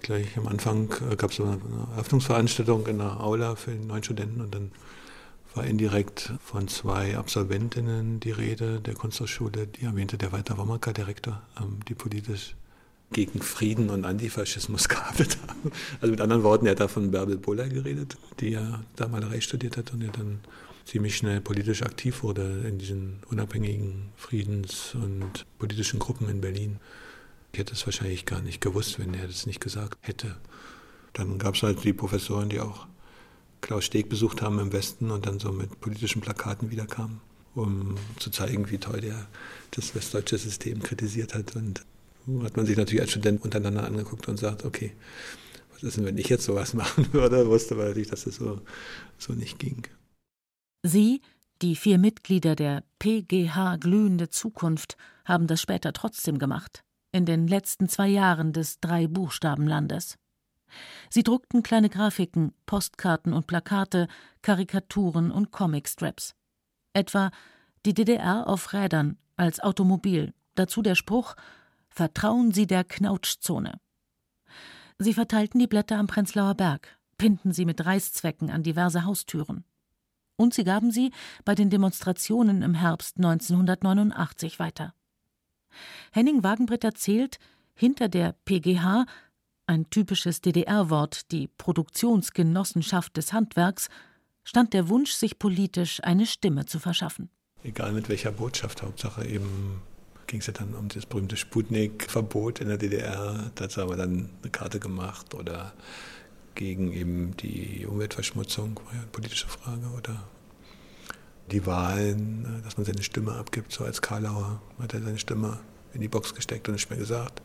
Gleich am Anfang äh, gab es eine Eröffnungsveranstaltung in der Aula für die neuen Studenten und dann war indirekt von zwei Absolventinnen die Rede der Kunsthochschule, die erwähnte der Walter Wommacker, der Rektor, ähm, die politisch gegen Frieden und Antifaschismus gearbeitet haben. Also mit anderen Worten, er hat da von Bärbel Boller geredet, die ja da Malerei studiert hat und er dann ziemlich schnell politisch aktiv wurde in diesen unabhängigen Friedens- und politischen Gruppen in Berlin. Ich hätte es wahrscheinlich gar nicht gewusst, wenn er das nicht gesagt hätte. Dann gab es halt die Professoren, die auch Klaus Steg besucht haben im Westen und dann so mit politischen Plakaten wiederkamen, um zu zeigen, wie toll der das westdeutsche System kritisiert hat. Und hat man sich natürlich als Student untereinander angeguckt und sagt, okay, was ist denn, wenn ich jetzt sowas machen würde? Wusste aber natürlich, dass es so, so nicht ging. Sie, die vier Mitglieder der PGH Glühende Zukunft, haben das später trotzdem gemacht, in den letzten zwei Jahren des Drei-Buchstaben-Landes. Sie druckten kleine Grafiken, Postkarten und Plakate, Karikaturen und Comicstrips. Etwa die DDR auf Rädern als Automobil, dazu der Spruch Vertrauen Sie der Knautschzone. Sie verteilten die Blätter am Prenzlauer Berg, pinnten sie mit Reißzwecken an diverse Haustüren. Und sie gaben sie bei den Demonstrationen im Herbst 1989 weiter. Henning Wagenbrett erzählt, hinter der PGH ein typisches DDR-Wort, die Produktionsgenossenschaft des Handwerks, stand der Wunsch, sich politisch eine Stimme zu verschaffen. Egal mit welcher Botschaft, Hauptsache eben ging es ja dann um das berühmte Sputnik-Verbot in der DDR. Dazu haben wir dann eine Karte gemacht oder gegen eben die Umweltverschmutzung, war ja eine politische Frage, oder die Wahlen, dass man seine Stimme abgibt, so als Karlauer hat er seine Stimme in die Box gesteckt und nicht mehr gesagt.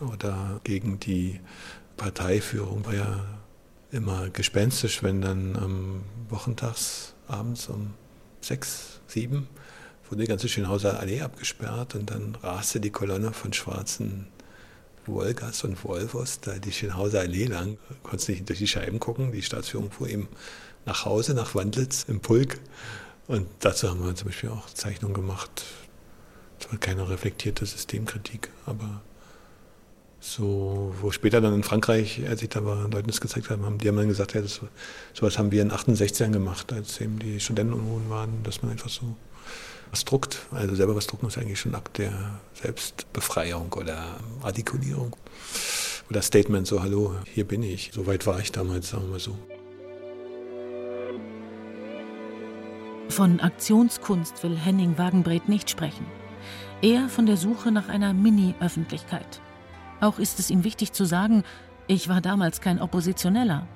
Oder gegen die Parteiführung war ja immer gespenstisch, wenn dann am Wochentags abends um sechs, sieben wurde die ganze Schönhauser Allee abgesperrt und dann raste die Kolonne von schwarzen Wolgas und Volvos da die Schönhauser Allee lang. Konntest nicht durch die Scheiben gucken. Die Staatsführung fuhr eben nach Hause, nach Wandlitz im Pulk. Und dazu haben wir zum Beispiel auch Zeichnungen gemacht, zwar keine reflektierte Systemkritik, aber so, wo später dann in Frankreich, als ich da war, Leuten das gezeigt haben, haben die haben dann gesagt, ja, das, sowas haben wir in 68ern gemacht, als eben die Studentenunruhen waren, dass man einfach so was druckt. Also selber was drucken ist eigentlich schon ein Akt der Selbstbefreiung oder Artikulierung. Oder Statement, so, hallo, hier bin ich. So weit war ich damals, sagen wir mal so. Von Aktionskunst will Henning Wagenbreth nicht sprechen eher von der Suche nach einer Mini-Öffentlichkeit. Auch ist es ihm wichtig zu sagen, ich war damals kein Oppositioneller.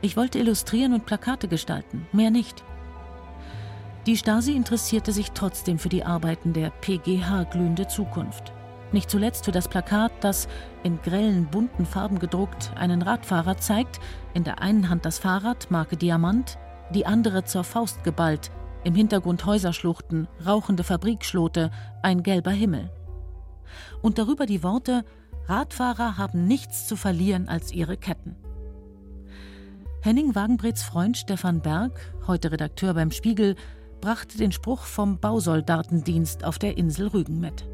Ich wollte illustrieren und Plakate gestalten, mehr nicht. Die Stasi interessierte sich trotzdem für die Arbeiten der PGH Glühende Zukunft. Nicht zuletzt für das Plakat, das in grellen, bunten Farben gedruckt einen Radfahrer zeigt, in der einen Hand das Fahrrad, Marke Diamant, die andere zur Faust geballt, im Hintergrund Häuserschluchten, rauchende Fabrikschlote, ein gelber Himmel. Und darüber die Worte Radfahrer haben nichts zu verlieren als ihre Ketten. Henning Wagenbrets Freund Stefan Berg, heute Redakteur beim Spiegel, brachte den Spruch vom Bausoldatendienst auf der Insel Rügen mit.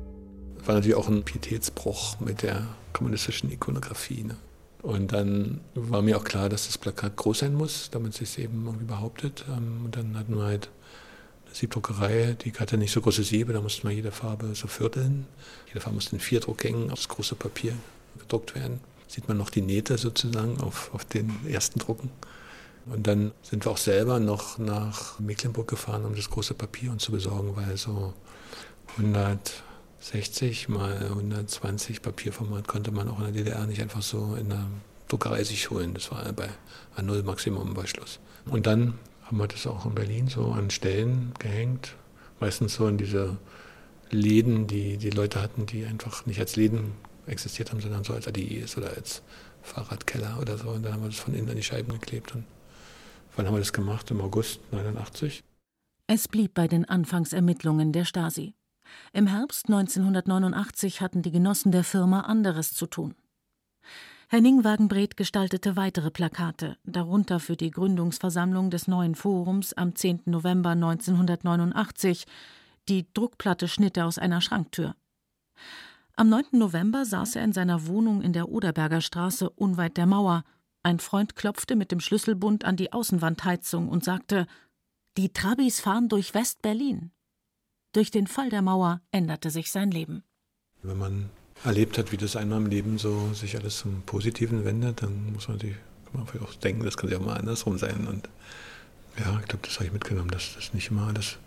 War natürlich auch ein Pietätsbruch mit der kommunistischen Ikonografie. Ne? Und dann war mir auch klar, dass das Plakat groß sein muss, damit es sich eben irgendwie behauptet. Ähm, und dann hatten wir halt Siebdruckerei, die hatte nicht so große Siebe, da musste man jede Farbe so vierteln. Jede Farbe musste in Vierdruckgängen aufs große Papier gedruckt werden. Sieht man noch die Nähte sozusagen auf, auf den ersten Drucken. Und dann sind wir auch selber noch nach Mecklenburg gefahren, um das große Papier uns zu besorgen, weil so 160 mal 120 Papierformat konnte man auch in der DDR nicht einfach so in der Druckerei sich holen. Das war bei A0 Maximum bei Schluss. Und dann haben wir das auch in Berlin so an Stellen gehängt, meistens so in diese Läden, die die Leute hatten, die einfach nicht als Läden existiert haben, sondern so als Ateliers oder als Fahrradkeller oder so. Und dann haben wir das von innen an die Scheiben geklebt. Und wann haben wir das gemacht? Im August 89. Es blieb bei den Anfangsermittlungen der Stasi. Im Herbst 1989 hatten die Genossen der Firma anderes zu tun. Henning Wagenbret gestaltete weitere Plakate, darunter für die Gründungsversammlung des neuen Forums am 10. November 1989. Die Druckplatte schnitt er aus einer Schranktür. Am 9. November saß er in seiner Wohnung in der Oderberger Straße unweit der Mauer. Ein Freund klopfte mit dem Schlüsselbund an die Außenwandheizung und sagte: Die Trabis fahren durch West-Berlin. Durch den Fall der Mauer änderte sich sein Leben. Wenn man erlebt hat, wie das einmal im Leben so sich alles zum Positiven wendet, dann muss man sich kann man auch denken, das kann ja auch mal andersrum sein. Und ja, ich glaube, das habe ich mitgenommen, dass das nicht immer alles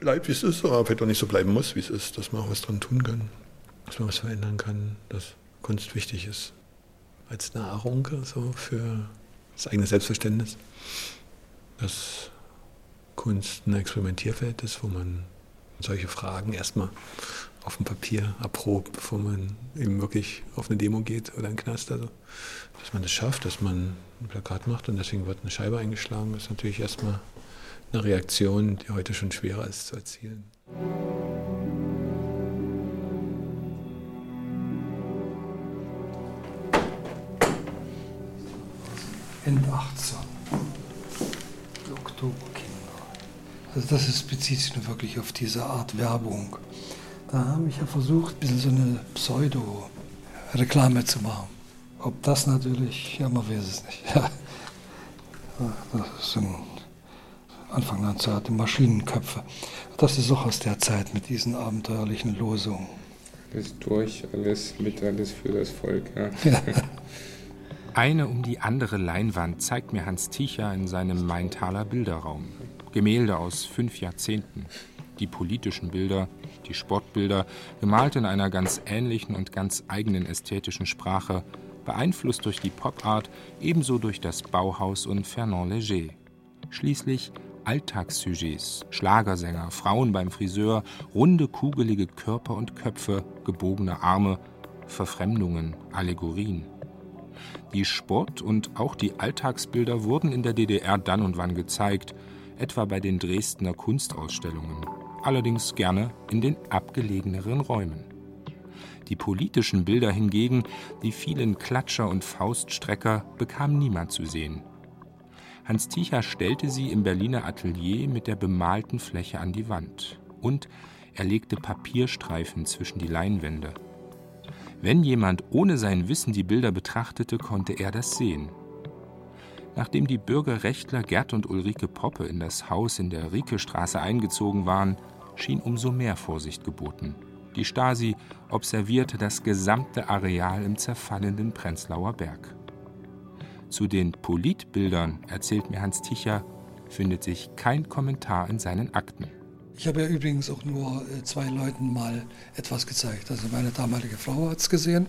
bleibt, wie es ist, aber vielleicht auch nicht so bleiben muss, wie es ist, dass man auch was dran tun kann, dass man was verändern kann, dass Kunst wichtig ist als Nahrung so für das eigene Selbstverständnis, dass Kunst ein Experimentierfeld ist, wo man solche Fragen erstmal auf dem Papier erprobt, bevor man eben wirklich auf eine Demo geht oder einen Knast. Also, dass man das schafft, dass man ein Plakat macht und deswegen wird eine Scheibe eingeschlagen, ist natürlich erstmal eine Reaktion, die heute schon schwerer ist zu erzielen. End 18. Oktoberkinder. Also das ist, bezieht sich nun wirklich auf diese Art Werbung. Da habe ich ja versucht, ein bisschen so eine Pseudo-Reklame zu machen. Ob das natürlich, ja, man weiß es nicht. das ist ein Anfang 19 die Maschinenköpfe. Das ist auch aus der Zeit mit diesen abenteuerlichen Losungen. Alles durch, alles mit, alles für das Volk. Ja. Ja. Eine um die andere Leinwand zeigt mir Hans Ticher in seinem Maintaler Bilderraum. Gemälde aus fünf Jahrzehnten. Die politischen Bilder, die Sportbilder, gemalt in einer ganz ähnlichen und ganz eigenen ästhetischen Sprache, beeinflusst durch die Pop-Art, ebenso durch das Bauhaus und Fernand Léger. Schließlich Alltagssujets, Schlagersänger, Frauen beim Friseur, runde, kugelige Körper und Köpfe, gebogene Arme, Verfremdungen, Allegorien. Die Sport- und auch die Alltagsbilder wurden in der DDR dann und wann gezeigt, etwa bei den Dresdner Kunstausstellungen, allerdings gerne in den abgelegeneren Räumen. Die politischen Bilder hingegen, die vielen Klatscher und Fauststrecker, bekam niemand zu sehen. Hans Ticher stellte sie im Berliner Atelier mit der bemalten Fläche an die Wand und er legte Papierstreifen zwischen die Leinwände. Wenn jemand ohne sein Wissen die Bilder betrachtete, konnte er das sehen. Nachdem die Bürgerrechtler Gerd und Ulrike Poppe in das Haus in der Riekestraße eingezogen waren, schien umso mehr Vorsicht geboten. Die Stasi observierte das gesamte Areal im zerfallenden Prenzlauer Berg. Zu den Politbildern, erzählt mir Hans Ticher, findet sich kein Kommentar in seinen Akten. Ich habe ja übrigens auch nur äh, zwei Leuten mal etwas gezeigt. Also meine damalige Frau hat es gesehen,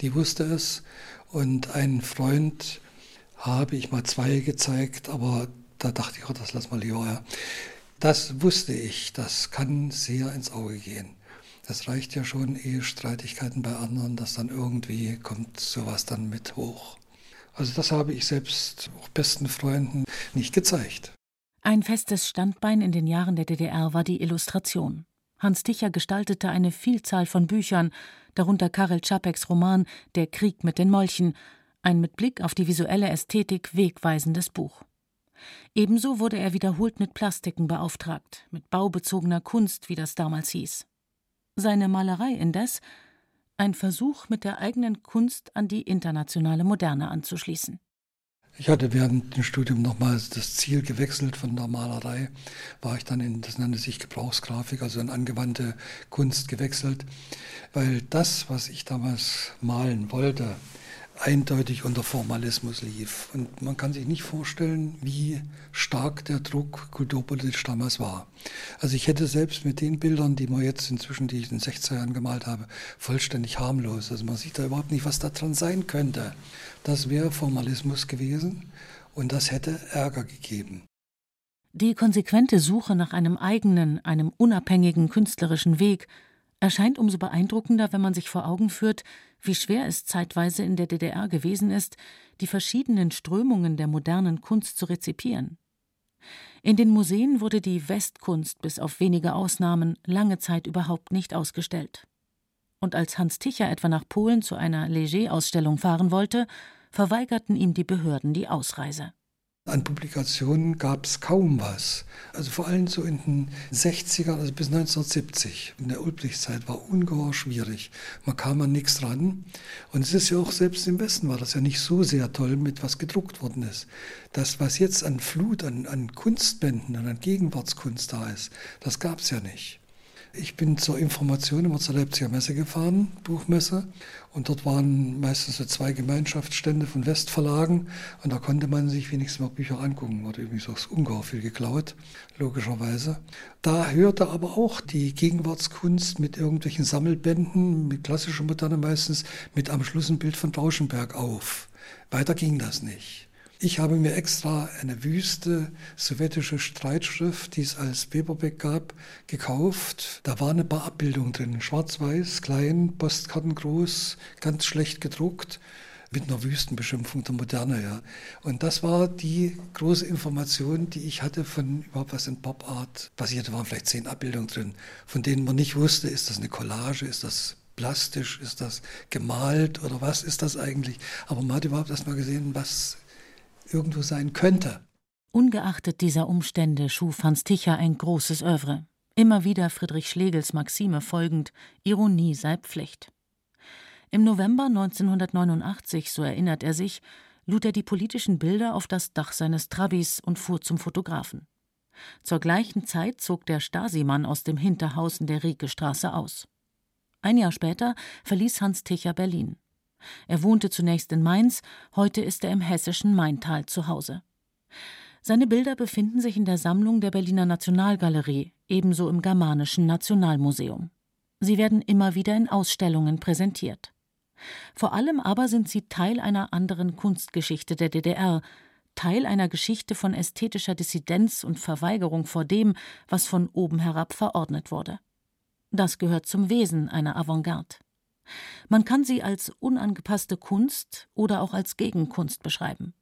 die wusste es. Und einen Freund habe ich mal zwei gezeigt, aber da dachte ich, oh, das lass mal lieber. Ja. Das wusste ich, das kann sehr ins Auge gehen. Das reicht ja schon, Ehestreitigkeiten bei anderen, dass dann irgendwie kommt sowas dann mit hoch. Also das habe ich selbst auch besten Freunden nicht gezeigt. Ein festes Standbein in den Jahren der DDR war die Illustration. Hans Ticher gestaltete eine Vielzahl von Büchern, darunter Karel Čapeks Roman Der Krieg mit den Molchen, ein mit Blick auf die visuelle Ästhetik wegweisendes Buch. Ebenso wurde er wiederholt mit Plastiken beauftragt, mit baubezogener Kunst, wie das damals hieß. Seine Malerei indes ein Versuch, mit der eigenen Kunst an die internationale Moderne anzuschließen. Ich hatte während dem Studium nochmals das Ziel gewechselt von der Malerei, war ich dann in, das nannte sich Gebrauchsgrafik, also in angewandte Kunst gewechselt, weil das, was ich damals malen wollte, eindeutig unter Formalismus lief. Und man kann sich nicht vorstellen, wie stark der Druck kulturpolitisch damals war. Also ich hätte selbst mit den Bildern, die man jetzt inzwischen, die ich in den 60er Jahren gemalt habe, vollständig harmlos. Also man sieht da überhaupt nicht, was da dran sein könnte. Das wäre Formalismus gewesen und das hätte Ärger gegeben. Die konsequente Suche nach einem eigenen, einem unabhängigen künstlerischen Weg erscheint umso beeindruckender, wenn man sich vor Augen führt, wie schwer es zeitweise in der DDR gewesen ist, die verschiedenen Strömungen der modernen Kunst zu rezipieren. In den Museen wurde die Westkunst bis auf wenige Ausnahmen lange Zeit überhaupt nicht ausgestellt. Und als Hans Ticher etwa nach Polen zu einer Leger-Ausstellung fahren wollte, verweigerten ihm die Behörden die Ausreise. An Publikationen gab es kaum was. Also vor allem so in den 60ern, also bis 1970. In der Ulbrichtzeit war ungeheuer schwierig. Man kam an nichts ran. Und es ist ja auch selbst im Westen war das ja nicht so sehr toll, mit was gedruckt worden ist. Das, was jetzt an Flut, an, an Kunstbänden an Gegenwartskunst da ist, das gab es ja nicht. Ich bin zur Information immer zur Leipziger Messe gefahren, Buchmesse. Und dort waren meistens so zwei Gemeinschaftsstände von Westverlagen. Und da konnte man sich wenigstens mal Bücher angucken. Wurde übrigens auch ungeheuer viel geklaut, logischerweise. Da hörte aber auch die Gegenwartskunst mit irgendwelchen Sammelbänden, mit klassischer Moderne meistens, mit am Schluss ein Bild von Brauschenberg auf. Weiter ging das nicht. Ich habe mir extra eine wüste sowjetische Streitschrift, die es als Paperback gab, gekauft. Da war eine paar Abbildungen drin, schwarz-weiß, klein, postkartengroß, ganz schlecht gedruckt mit einer Wüstenbeschimpfung der Moderne. Ja. Und das war die große Information, die ich hatte von überhaupt was in Pop Art passierte. waren vielleicht zehn Abbildungen drin, von denen man nicht wusste, ist das eine Collage, ist das plastisch, ist das gemalt oder was ist das eigentlich. Aber man hat überhaupt erst mal gesehen, was irgendwo sein könnte. Ungeachtet dieser Umstände schuf Hans Ticher ein großes Övre. Immer wieder Friedrich Schlegels Maxime folgend: Ironie sei Pflicht. Im November 1989, so erinnert er sich, lud er die politischen Bilder auf das Dach seines Trabis und fuhr zum Fotografen. Zur gleichen Zeit zog der Stasimann aus dem Hinterhaus in der Riekestraße aus. Ein Jahr später verließ Hans Ticher Berlin. Er wohnte zunächst in Mainz, heute ist er im hessischen Maintal zu Hause. Seine Bilder befinden sich in der Sammlung der Berliner Nationalgalerie, ebenso im Germanischen Nationalmuseum. Sie werden immer wieder in Ausstellungen präsentiert. Vor allem aber sind sie Teil einer anderen Kunstgeschichte der DDR, Teil einer Geschichte von ästhetischer Dissidenz und Verweigerung vor dem, was von oben herab verordnet wurde. Das gehört zum Wesen einer Avantgarde. Man kann sie als unangepasste Kunst oder auch als Gegenkunst beschreiben.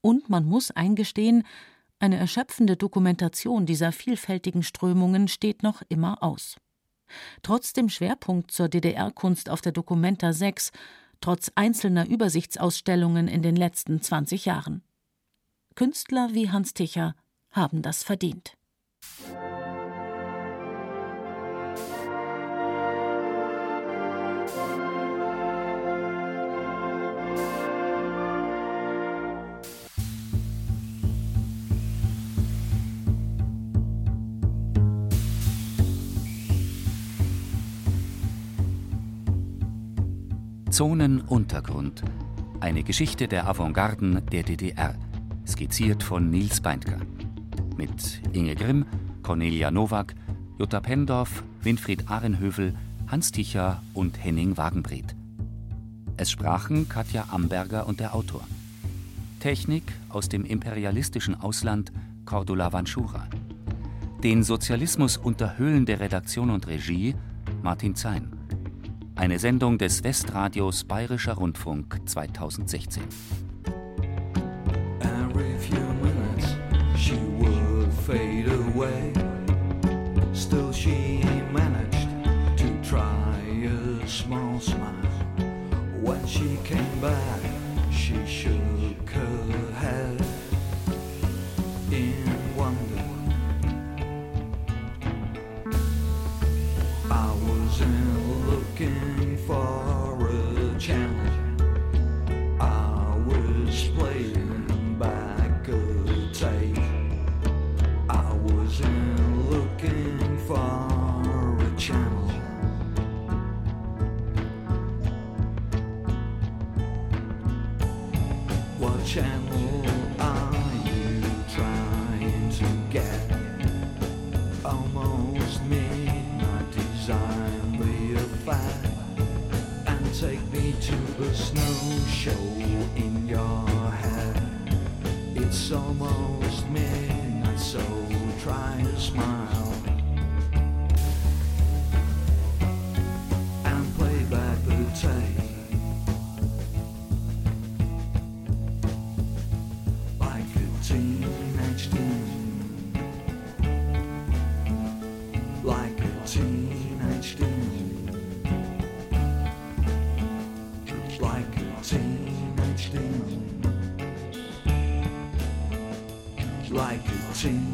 Und man muss eingestehen, eine erschöpfende Dokumentation dieser vielfältigen Strömungen steht noch immer aus. Trotz dem Schwerpunkt zur DDR-Kunst auf der Documenta 6, trotz einzelner Übersichtsausstellungen in den letzten 20 Jahren. Künstler wie Hans Ticher haben das verdient. Zonenuntergrund. Eine Geschichte der Avantgarden der DDR. Skizziert von Nils Beindker. Mit Inge Grimm, Cornelia Nowak, Jutta Pendorf, Winfried Ahrenhövel, Hans Ticher und Henning Wagenbreth. Es sprachen Katja Amberger und der Autor. Technik aus dem imperialistischen Ausland Cordula Vanschura. Den Sozialismus unterhöhlen der Redaktion und Regie Martin Zein. Eine Sendung des Westradios Bayerischer Rundfunk 2016. watching